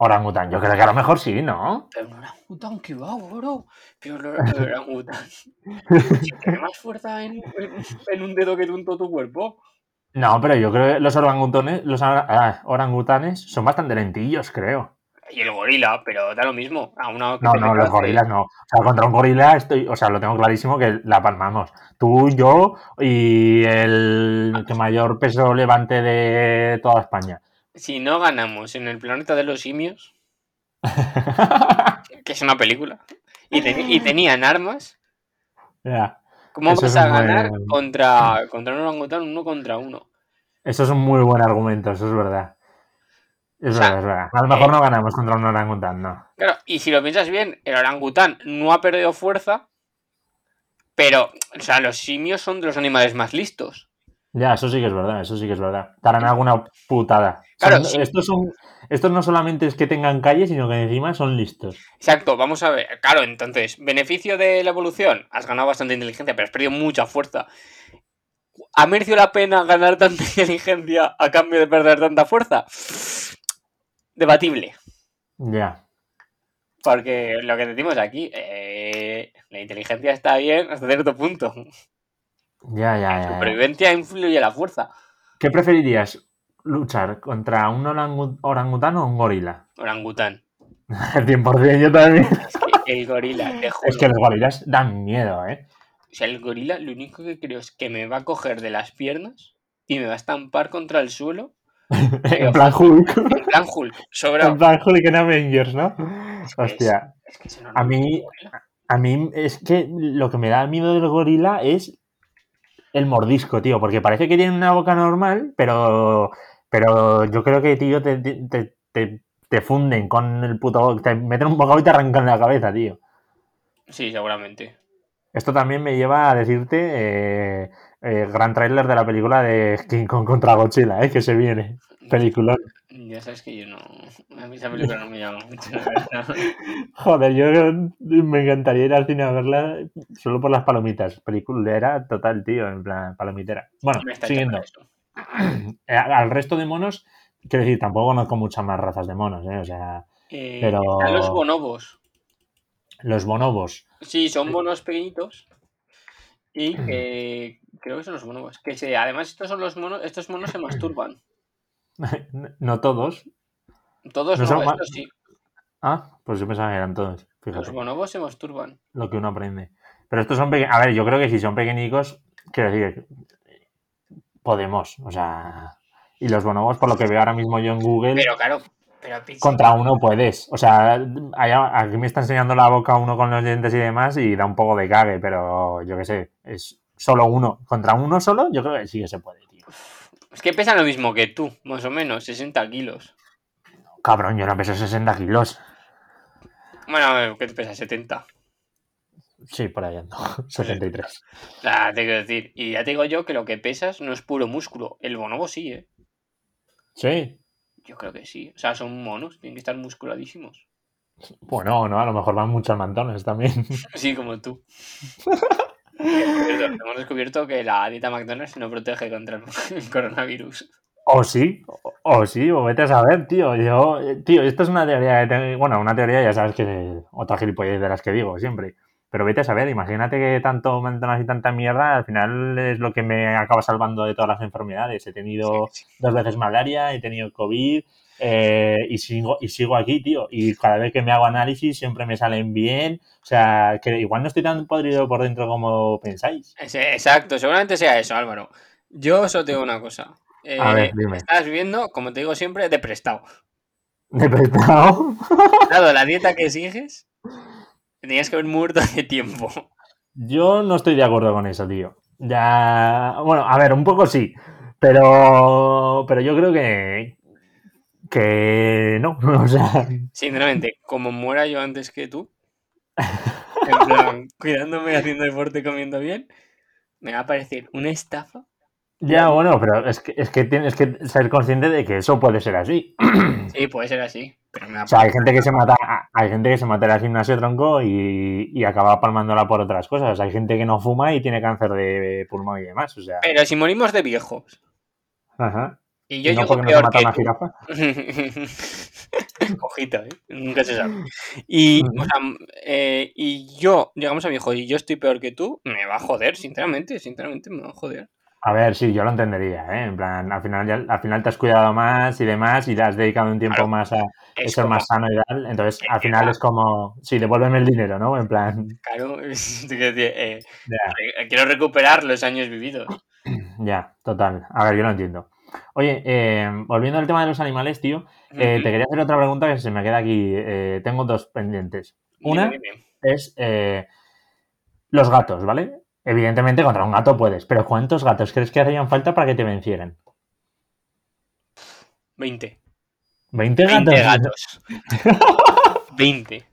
Orangután, yo creo que a lo mejor sí, ¿no? Pero un orangután que va, bro. Pero el orangután. tiene más fuerza en, en- en un dedo que en todo tu cuerpo. No, pero yo creo que los orangutanes, los ah, orangutanes son bastante lentillos, creo. Y el gorila, pero da lo mismo. A una No, no, los gorilas no. O sea, contra un gorila estoy, o sea, lo tengo clarísimo que la palmamos. Tú, yo y el que mayor peso levante de toda España. Si no ganamos en el planeta de los simios, que es una película, y, te- y tenían armas. ¿cómo Eso vas a ganar contra, contra un orangután uno contra uno? Eso es un muy buen argumento, eso es verdad. Es O sea, es verdad. A lo mejor no ganamos contra un orangután, no. Claro, y si lo piensas bien, el orangután no ha perdido fuerza, pero, o sea, los simios son de los animales más listos. Ya, eso sí que es verdad, eso sí que es verdad. Te harán alguna putada. Claro, Son- sí. estos son. Estos no solamente es que tengan calle, sino que encima son listos. Exacto, vamos a ver. Claro, entonces, beneficio de la evolución. Has ganado bastante inteligencia, pero has perdido mucha fuerza. ¿Ha merecido la pena ganar tanta inteligencia a cambio de perder tanta fuerza? Debatible. Ya. Porque lo que decimos aquí, eh, la inteligencia está bien hasta cierto punto. Ya, ya, La ya, ya. supervivencia influye la fuerza. ¿Qué preferirías? ¿Luchar contra un orangu- orangután o un gorila? Orangután. El 100% yo también. Es que el gorila, te juro. Es que los gorilas dan miedo, ¿eh? O sea, el gorila lo único que creo es que me va a coger de las piernas y me va a estampar contra el suelo. en plan Hulk. En plan Hulk. Sobrado. En plan Hulk en Avengers, ¿no? que es- Hostia. Es que ese no A lo- mí, a mí es que lo que me da miedo del gorila es el mordisco, tío, porque parece que tiene una boca normal, pero, pero yo creo que, tío, te, te, te, te funden con el puto... Te meten un bocado y te arrancan la cabeza, tío. Sí, seguramente. Esto también me lleva a decirte eh, eh, gran tráiler de la película de King Kong contra Godzilla, eh, que se viene. Película. Ya sabes que yo no. A mí esa película no me llama mucho, la verdad. Joder, yo me encantaría ir al cine a verla solo por las palomitas. Peliculera total, tío, en plan palomitera. Bueno, siguiendo. Eh, Al resto de monos, quiero decir, tampoco conozco muchas más razas de monos, ¿eh? O sea, Eh, Pero- los bonobos. los bonobos. Sí, son monos pequeñitos. Y que. Creo que son los bonobos. Que además, estos son los monos. Estos monos se masturban. no todos. Todos No no, son ma- estos sí. Ah, pues yo pensaba que eran todos. Los bonobos se masturban. lo que uno aprende. Pero estos son pequeños. A ver, yo creo que si son pequeñicos, quiero decir, podemos. O sea, y los bonobos, por lo que veo ahora mismo yo en Google. Pero claro, pero Contra uno puedes. O sea, allá- aquí me está enseñando la boca uno con los dientes y demás y da un poco de cague, pero yo qué sé, es solo uno. Contra uno solo, yo creo que sí que se puede, tío. Es que pesan lo mismo que tú, más o menos, 60 kilos. Cabrón, yo no peso 60 kilos. Bueno, ¿qué te pesa? 70. Sí, por ahí ando. 73. O sea, te quiero decir. Y ya te digo yo que lo que pesas no es puro músculo. El bonobo sí, ¿eh? Sí. Yo creo que sí. O sea, son monos, tienen que estar musculadísimos. Bueno, no, a lo mejor van muchos mantones también. Sí, como tú. Hemos descubierto que la dieta McDonald's no protege contra el coronavirus. O sí, o, o sí, o vete a saber, tío. Yo, tío, esto es una teoría, que tengo- bueno, una teoría ya sabes que otra gilipollez de las que digo siempre. Pero vete a saber, imagínate que tanto McDonald's y tanta mierda, al final es lo que me acaba salvando de todas las enfermedades. He tenido Sí, sí. dos veces malaria, he tenido COVID eh, y, sigo, y sigo aquí, tío. Y cada vez que me hago análisis siempre me salen bien. O sea, que igual no estoy tan podrido por dentro como pensáis. Exacto, seguramente sea eso, Álvaro. Yo solo te digo una cosa. Eh, A ver, dime. Estás viviendo, como te digo siempre, de prestado. ¿De prestado? Dado la dieta que sigues, tenías que haber muerto hace tiempo. Yo no estoy de acuerdo con eso, tío. Ya. Bueno, a ver, un poco sí. Pero. Pero yo creo que. Que no. O sea. Sinceramente, como muera yo antes que tú, en plan, cuidándome, haciendo deporte, comiendo bien, me va a parecer una estafa. Ya, bueno, pero es que, es que tienes que ser consciente de que eso puede ser así. Sí, puede ser así, pero me va a O sea, hay gente que se mata, hay gente que se mata en el gimnasio tronco y, y acaba palmándola por otras cosas. Hay gente que no fuma y tiene cáncer de pulmón y demás. O sea. Pero si morimos de viejos Ajá. Y yo no llego peor que una tú, jirafa. Ojito, ¿eh? Nunca se sabe. Y, Ujú. o sea, eh, y yo, llegamos a viejo y yo estoy peor que tú, me va a joder, sinceramente, sinceramente me va a joder. A ver, sí, yo lo entendería, ¿eh? En plan, al final, ya- al final te has cuidado más y demás y le has dedicado un tiempo Claro. más a Es ser como, más sano y tal. Entonces, al final es como, sí, devuélveme el dinero, ¿no? En plan, claro, te eh, quiero recuperar los años vividos. ya, total. A ver, yo lo entiendo. Oye, eh, volviendo al tema de los animales, tío, eh, te quería hacer otra pregunta que se me queda aquí. eh, tengo dos pendientes. Una dime. es eh, los gatos, ¿vale? Evidentemente contra un gato puedes, pero ¿cuántos gatos crees que harían falta para que te vencieran? 20. 20 gatos. 20 gatos. 20.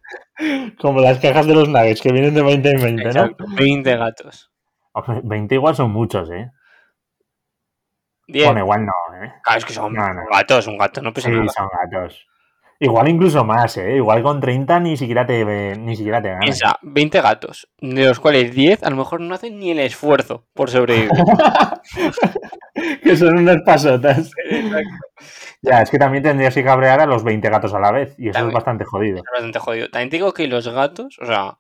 Como las cajas de los nuggets que vienen de 20 en 20, ¿no? Exacto, 20 gatos. Hombre, 20 igual son muchos, ¿eh? 10. Bueno, igual no, ¿eh? Claro, es que son No, no. gatos, un gato no pesa Sí, nada. son gatos. Igual incluso más, ¿eh? Igual con 30 ni siquiera te, ni siquiera te ganas. Piensa, 20 gatos, de los cuales 10 a lo mejor no hacen ni el esfuerzo por sobrevivir. que son unas pasotas. Ya, es que también tendrías que cabrear a los 20 gatos a la vez. Y eso También. es bastante jodido. Es bastante jodido. También te digo que los gatos, o sea,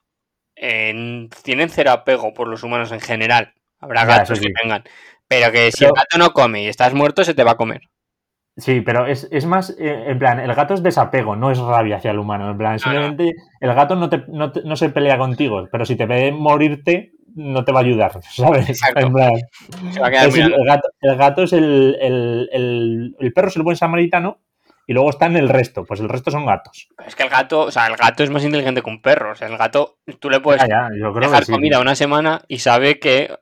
en- tienen cero apego por los humanos en general. Habrá Ya, gatos que tengan. Pero que si el gato no come y estás muerto, se te va a comer. Sí, pero es, es más, eh, en plan, el gato es desapego, no es rabia hacia el humano. En plan, simplemente el gato no, te, no, te- no se pelea contigo, pero si te ve morirte, no te va a ayudar, ¿sabes? Exacto. En plan, Se va a quedar es el, gato, el gato es el, el, el, perro es el buen samaritano y luego están el resto, pues el resto son gatos. Es que el gato, o sea, el gato es más inteligente que un perro. O sea, el gato, tú le puedes Ya, ya, yo creo dejar que sí. comida una semana y sabe que,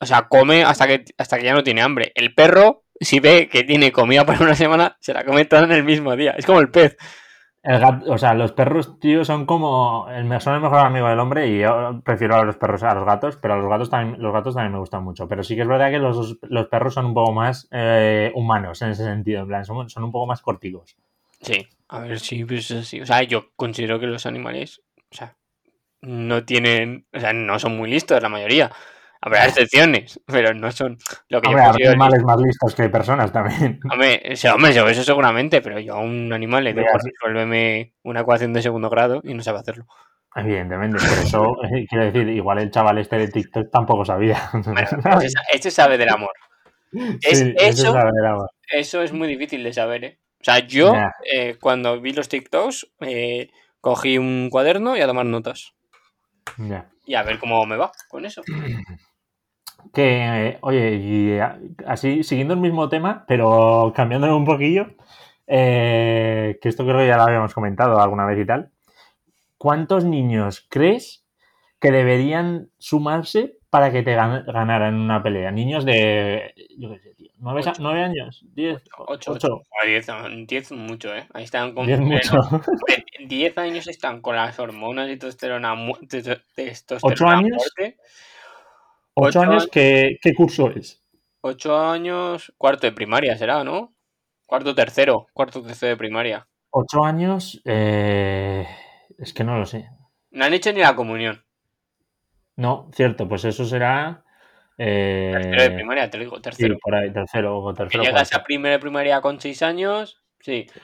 o sea, come hasta que, hasta que ya no tiene hambre. El perro, si ve que tiene comida para una semana, se la come toda en el mismo día. Es como el pez. El gato, o sea, los perros, tío, son como. El, son el mejor amigo del hombre y yo prefiero a los perros a los gatos, pero a los gatos también, los gatos también me gustan mucho. Pero sí que es verdad que los, los perros son un poco más eh, humanos en ese sentido, en plan, son, son un poco más corticos. Sí, a ver, sí, pues es así. O sea, yo considero que los animales, o sea, no tienen, o sea, no son muy listos la mayoría. Habrá excepciones, pero no son lo que Hombre, yo considero animales más listos que personas también. Hombre, hombre, eso seguramente, pero yo a un animal le digo, resuélveme una ecuación de segundo grado y no sabe hacerlo. Evidentemente, por eso eh, quiero decir, igual el chaval este de TikTok tampoco sabía. Bueno, ese sabe del amor. Es, Sí, eso, es muy difícil de saber, ¿eh? O sea, yo, eh, cuando vi los TikToks, eh, cogí un cuaderno y a tomar notas. Y a ver cómo me va con eso. Que, eh, oye, y eh, así, siguiendo el mismo tema, pero cambiándolo un poquillo, eh, que esto creo que ya lo habíamos comentado alguna vez y tal. ¿Cuántos niños crees que deberían sumarse para que te gan- ganaran una pelea? Niños de, yo qué sé, tío, ¿nueve, Ocho. nueve años? ¿Diez? Ocho, ¿Ocho? 10, 10 mucho, ¿eh? Ahí están con... ¿Diez mucho? 10 años están con las hormonas y testosterona, testosterona ¿Ocho años? fuerte. ¿Ocho Ocho años? años. ¿Qué, qué curso es? 8 años, cuarto de primaria será, ¿no? Cuarto tercero, cuarto tercero de primaria. ¿Ocho años? eh, es que no lo sé. No han hecho ni la comunión. No, cierto, pues eso será... eh, Tercero de primaria, te lo digo, sí, tercero. por ahí, tercero o que tercero. llegas cuarto. a primera de primaria con 6 años, sí. Sí,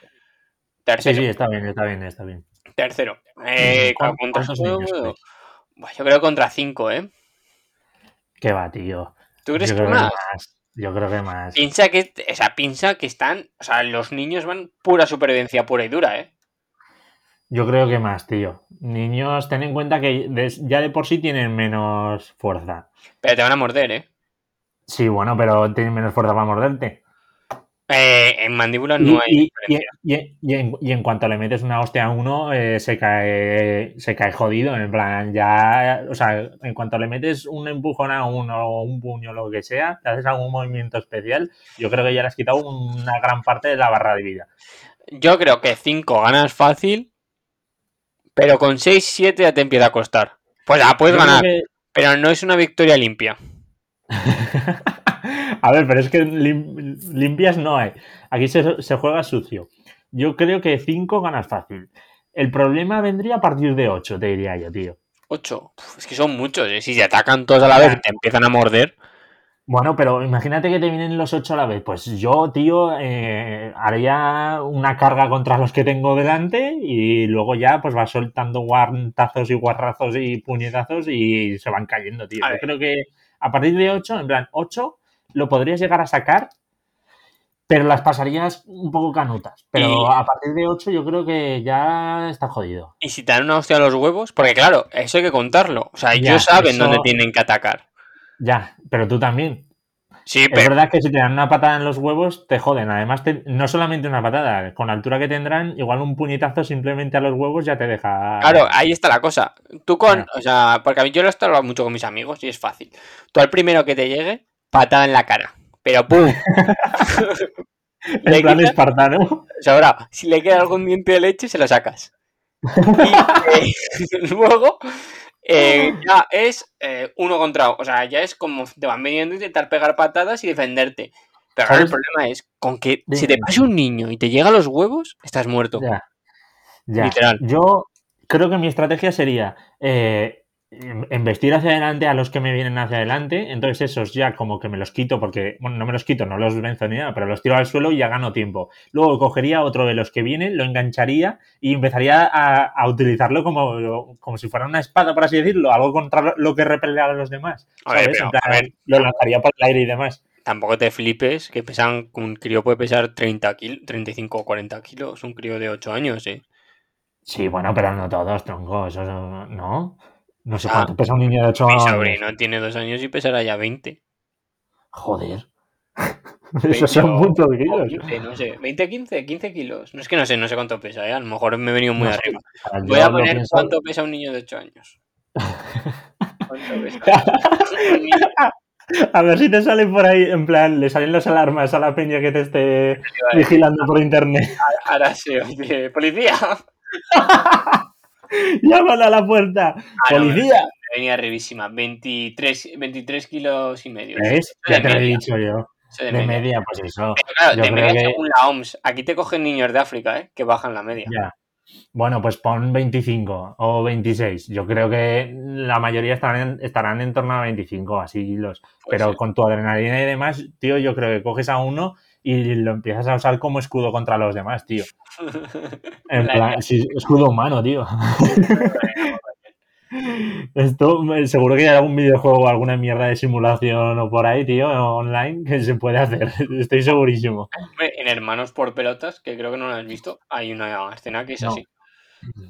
Tercero, sí, está bien, está bien, está bien. tercero. Eh, ¿Cuán- contra cuántos crees? Buah, Yo creo que contra 5, ¿eh? ¿Qué va, tío? ¿Tú crees Yo que creo más? Yo creo que más. Piensa que, o sea, piensa que están, o sea, los niños van pura supervivencia pura y dura, ¿eh? Yo creo que más, tío. Niños, ten en cuenta que ya de por sí tienen menos fuerza. Pero te van a morder, ¿eh? Sí, bueno, pero tienen menos fuerza para morderte. Eh, en mandíbula Y, no hay y- y- diferencia. y- y en, y en cuanto le metes una hostia a uno, eh, se cae se cae jodido. En plan, ya. O sea, en cuanto le metes un empujón a uno o un puño, lo que sea, te haces algún movimiento especial, yo creo que ya le has quitado una gran parte de la barra de vida. Yo creo que 5 ganas fácil, pero con 6, 7 ya te empieza a costar. Pues la puedes Yo ganar, que- pero no es una victoria limpia. A ver, pero es que lim- limpias no hay. Aquí se, se juega sucio. Yo creo que 5 ganas fácil. El problema vendría a partir de 8, te diría yo, tío. 8. Es que son muchos, ¿eh? Si se atacan todos a la vez y te empiezan a morder. Bueno, pero imagínate que te vienen los 8 a la vez. Pues yo, tío, eh, haría una carga contra los que tengo delante y luego ya pues va soltando guantazos y guarrazos y puñetazos y se van cayendo, tío. Yo creo que a partir de 8, en plan, 8 lo podrías llegar a sacar, pero las pasarías un poco canutas. Pero Y- a partir de 8 yo creo que ya está jodido. Y si te dan una hostia a los huevos, porque claro, eso hay que contarlo. O sea, Ya, ellos saben eso- dónde tienen que atacar. Ya, pero tú también. Sí, Es pero verdad que si te dan una patada en los huevos, te joden. Además, te- no solamente una patada, con la altura que tendrán, igual un puñetazo simplemente a los huevos ya te deja. claro, ahí está la cosa. Tú con, Ya. o sea, porque a mí yo lo he estado hablando mucho con mis amigos y es fácil. Tú al primero que te llegue, patada en la cara. Pero ¡pum! En plan quitas- espartano. O sea, ahora, si le queda algún diente de leche, se lo sacas. Y eh, luego eh, ya es eh, uno contra uno. O sea, ya es como te van viniendo a intentar pegar patadas y defenderte. Pero ahora el problema es con que si te pasa un niño y te llega a los huevos, estás muerto. Ya. Ya. Literal. Yo creo que mi estrategia sería eh, embestir hacia adelante a los que me vienen hacia adelante. Entonces, esos ya como que me los quito, porque, bueno, no me los quito, no los venzo ni nada, pero los tiro al suelo y ya gano tiempo. Luego cogería otro de los que vienen, lo engancharía y empezaría a, a utilizarlo como, como si fuera una espada, por así decirlo, algo contra lo- que repeler a los demás. A ver, ¿sabes? pero, En plan, a ver, lo lanzaría por el aire y demás. Tampoco te flipes, que pesan, un crío puede pesar 30 kilos, 35 o 40 kilos, un crío de 8 años, ¿eh? Sí, bueno, pero no todos, tronco, eso no. ¿No? Sé Ah, cuánto pesa un niño de 8 Mi años. sobrino tiene 2 años y pesará ya 20. Joder. 20 Esos son muchos kilos. 15, no sé, 20, 15, 15 kilos. No es que no sé, no sé cuánto pesa, ¿eh? A lo mejor me he venido muy No sé, arriba. sea, Voy a poner pienso- cuánto pesa un niño de 8 años. ¿Cuánto pesa? A ver si te sale por ahí, en plan, le salen las alarmas a la peña que te esté a decir, vigilando por internet. Ahora se oye, policía. Llámale a la puerta. Ah, ¡Policía! venía arribísima, 23, 23 kilos y medio. ¿Ves? Ya te lo he media, dicho yo. De de media. media, pues eso. Pero claro, Yo de media que- según la OMS. Aquí te cogen niños de África, ¿eh? Que bajan la media. Ya. Bueno, pues pon 25 o 26. Yo creo que la mayoría estarán en, estarán en torno a 25 así kilos. Pues Pero sí. con tu adrenalina y demás, tío, yo creo que coges a uno y lo empiezas a usar como escudo contra los demás, tío. En La plan, sí, escudo humano, tío. Esto, eh, seguro que hay algún videojuego o alguna mierda de simulación o por ahí, tío, online que se puede hacer. Estoy segurísimo. En Hermanos por Pelotas, que creo que no lo has visto, hay una escena que es No. así.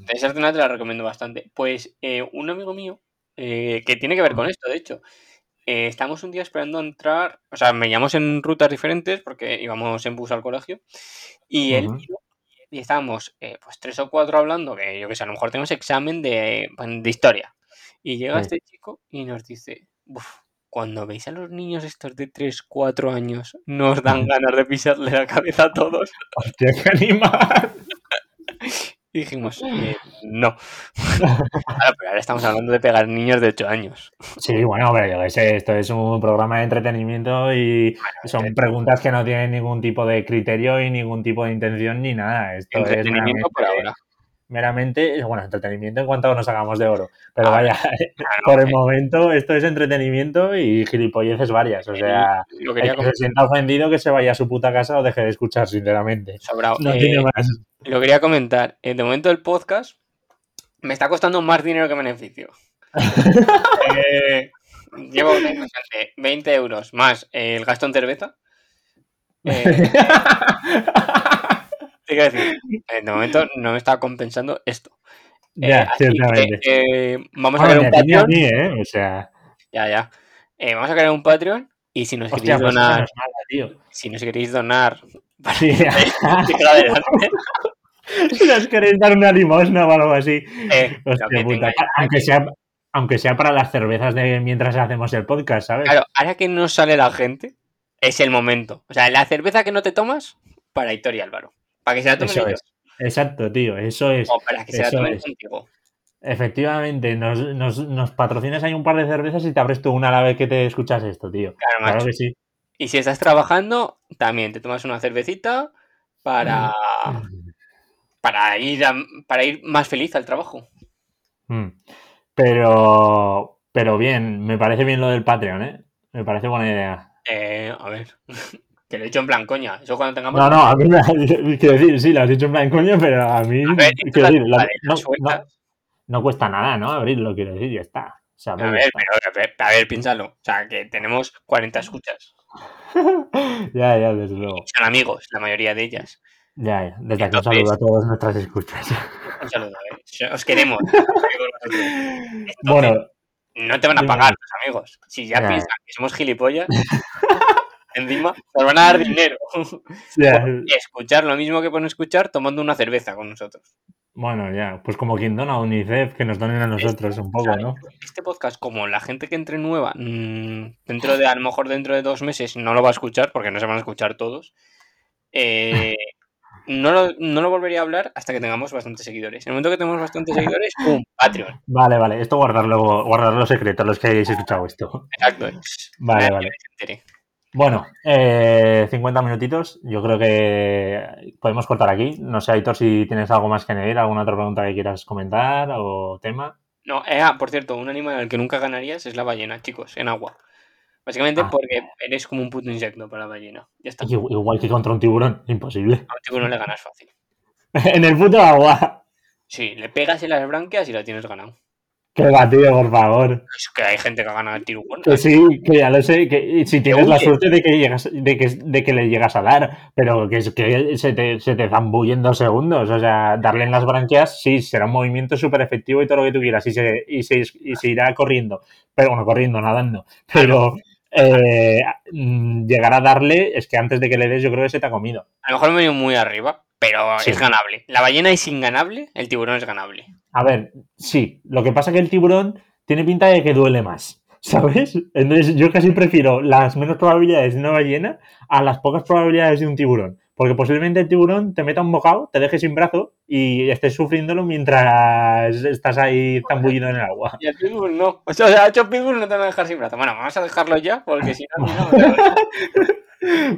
Esa escena te la recomiendo bastante. Pues eh, un amigo mío, eh, que tiene que ver con esto, de hecho, eh, estamos un día esperando entrar, o sea, veníamos en rutas diferentes porque íbamos en bus al colegio, y él y estábamos eh, pues tres o cuatro hablando, que yo que sé, a lo mejor tenemos examen de, de historia. Y llega este chico y nos dice, "Buf, cuando veis a los niños estos de 3, 4 años, nos dan ganas de pisarle la cabeza a todos. Hostia, qué animal. Y dijimos, "Eh, no. Claro, pero ahora estamos hablando de pegar niños de 8 años. Sí, bueno, pero yo qué sé, esto es un programa de entretenimiento y son preguntas que no tienen ningún tipo de criterio y ningún tipo de intención ni nada. Esto es Entretenimiento por ahora. Meramente, bueno, entretenimiento en cuanto nos hagamos de oro. Pero Ah, vaya, por el eh, momento esto es entretenimiento y gilipolleces varias. O sea, lo el quería que se sienta ofendido que se vaya a su puta casa o deje de escuchar, sinceramente. No Eh, tiene más. Lo quería comentar. Eh, de momento el podcast me está costando más dinero que beneficio. Eh, llevo una inversión de 20 euros más el gasto en cerveza. Eh, decir, eh, de momento no me está compensando esto. Eh, ya, que, ciertamente. eh, vamos a crear un a Patreon. mí, ¿eh? O sea, Ya, ya. Eh, vamos a crear un Patreon y si nos hostia, queréis pues donar, tío. si nos queréis donar para Sí, si os queréis dar una limosna o algo así. eh, Hostia puta. Aunque sea, aunque sea para las cervezas de mientras hacemos el podcast, ¿sabes? Claro, ahora que no sale la gente, es el momento. O sea, la cerveza que no te tomas, para Hitor y Álvaro. Para que se la tomen Eso ellos. Exacto, tío, eso es. O para que se la eso tomen es. contigo. Efectivamente, nos, nos, nos patrocinas ahí un par de cervezas y te abres tú una a la vez que te escuchas esto, tío. Claro, Claro macho. que sí. Y si estás trabajando, también te tomas una cervecita para, para, ir, a- para ir más feliz al trabajo. Mm. Pero, pero bien, me parece bien lo del Patreon, ¿eh? Me parece buena idea. Eh, a ver, que lo he dicho en plan, coña. Eso cuando tengamos. No, no, a mí me quiero decir, sí, lo has dicho en plan coño, pero a mí, A ver, quiero decir, la- no, no- no cuesta nada, ¿no? Abrirlo, quiero decir, ya está. O sea, A ver, está. pero, a ver, a ver, piénsalo. O sea, que tenemos 40 escuchas. ya, ya, desde luego. Son amigos, la mayoría de ellas. Ya, ya. Desde aquí un saludo a todas nuestras escuchas. Un saludo, eh. Os queremos. Entonces, bueno, no te van a pagar los amigos. Si ya Ya. piensan que somos gilipollas, encima nos van a dar dinero. por escuchar lo mismo que pueden escuchar tomando una cerveza con nosotros. bueno, ya, pues como quien dona a UNICEF, que nos donen a nosotros un poco, ¿no? Este podcast, como la gente que entre nueva, mm, dentro de, a lo mejor dentro de dos meses, no lo va a escuchar, porque no se van a escuchar todos. eh, no, lo, no lo volvería a hablar hasta que tengamos bastantes seguidores. En el momento que tengamos bastantes seguidores, ¡pum! Patreon. Vale, vale. Esto guardarlo, guardarlo secreto, los que hayáis escuchado esto. Exacto. Vale, vale. Bueno, eh, 50 minutitos. Yo creo que podemos cortar aquí. No sé, Aitor, si tienes algo más que añadir, alguna otra pregunta que quieras comentar o tema. No, eh, ah, por cierto, un animal al que nunca ganarías es la ballena, chicos, en agua. Básicamente Ah. porque eres como un puto insecto para la ballena. Ya está. A Igu- Igual que contra un tiburón, imposible. un tiburón le ganas fácil. en el puto agua. Sí, le pegas en las branquias y la tienes ganado. Que va, tío, por favor. Es que hay gente que gana al tiburón. Que sí, que ya lo sé, que si tienes la suerte de que llegas, de que, de que le llegas a dar, pero que se te, se te zambullen dos segundos. O sea, darle en las branquias, sí, será un movimiento súper efectivo y todo lo que tú quieras, y se, y se, y se irá corriendo. Pero bueno, corriendo, nadando. Pero eh, llegar a darle, es que antes de que le des, yo creo que se te ha comido. A lo mejor me he ido muy arriba, pero Sí. es ganable. La ballena es inganable, el tiburón es ganable. A ver, sí, lo que pasa es que el tiburón tiene pinta de que duele más, ¿sabes? Entonces yo casi prefiero las menos probabilidades de una ballena a las pocas probabilidades de un tiburón. Porque posiblemente el tiburón te meta un bocado, te deje sin brazo y estés sufriéndolo mientras estás ahí zambullido en el agua. Y el pitbull no. O sea, a hecho pitbull no te van a dejar sin brazo. Bueno, vamos a dejarlo ya, porque si no, no.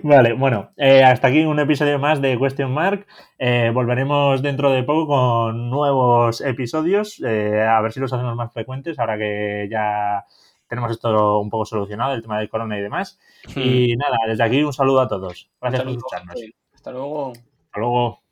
Vale, bueno, eh, hasta aquí un episodio más de Question Mark. Eh, volveremos dentro de poco con nuevos episodios, eh, a ver si los hacemos más frecuentes, ahora que ya tenemos esto un poco solucionado, el tema del corona y demás. Y nada, desde aquí un saludo a todos. Gracias por escucharnos. Hasta luego. Hasta luego.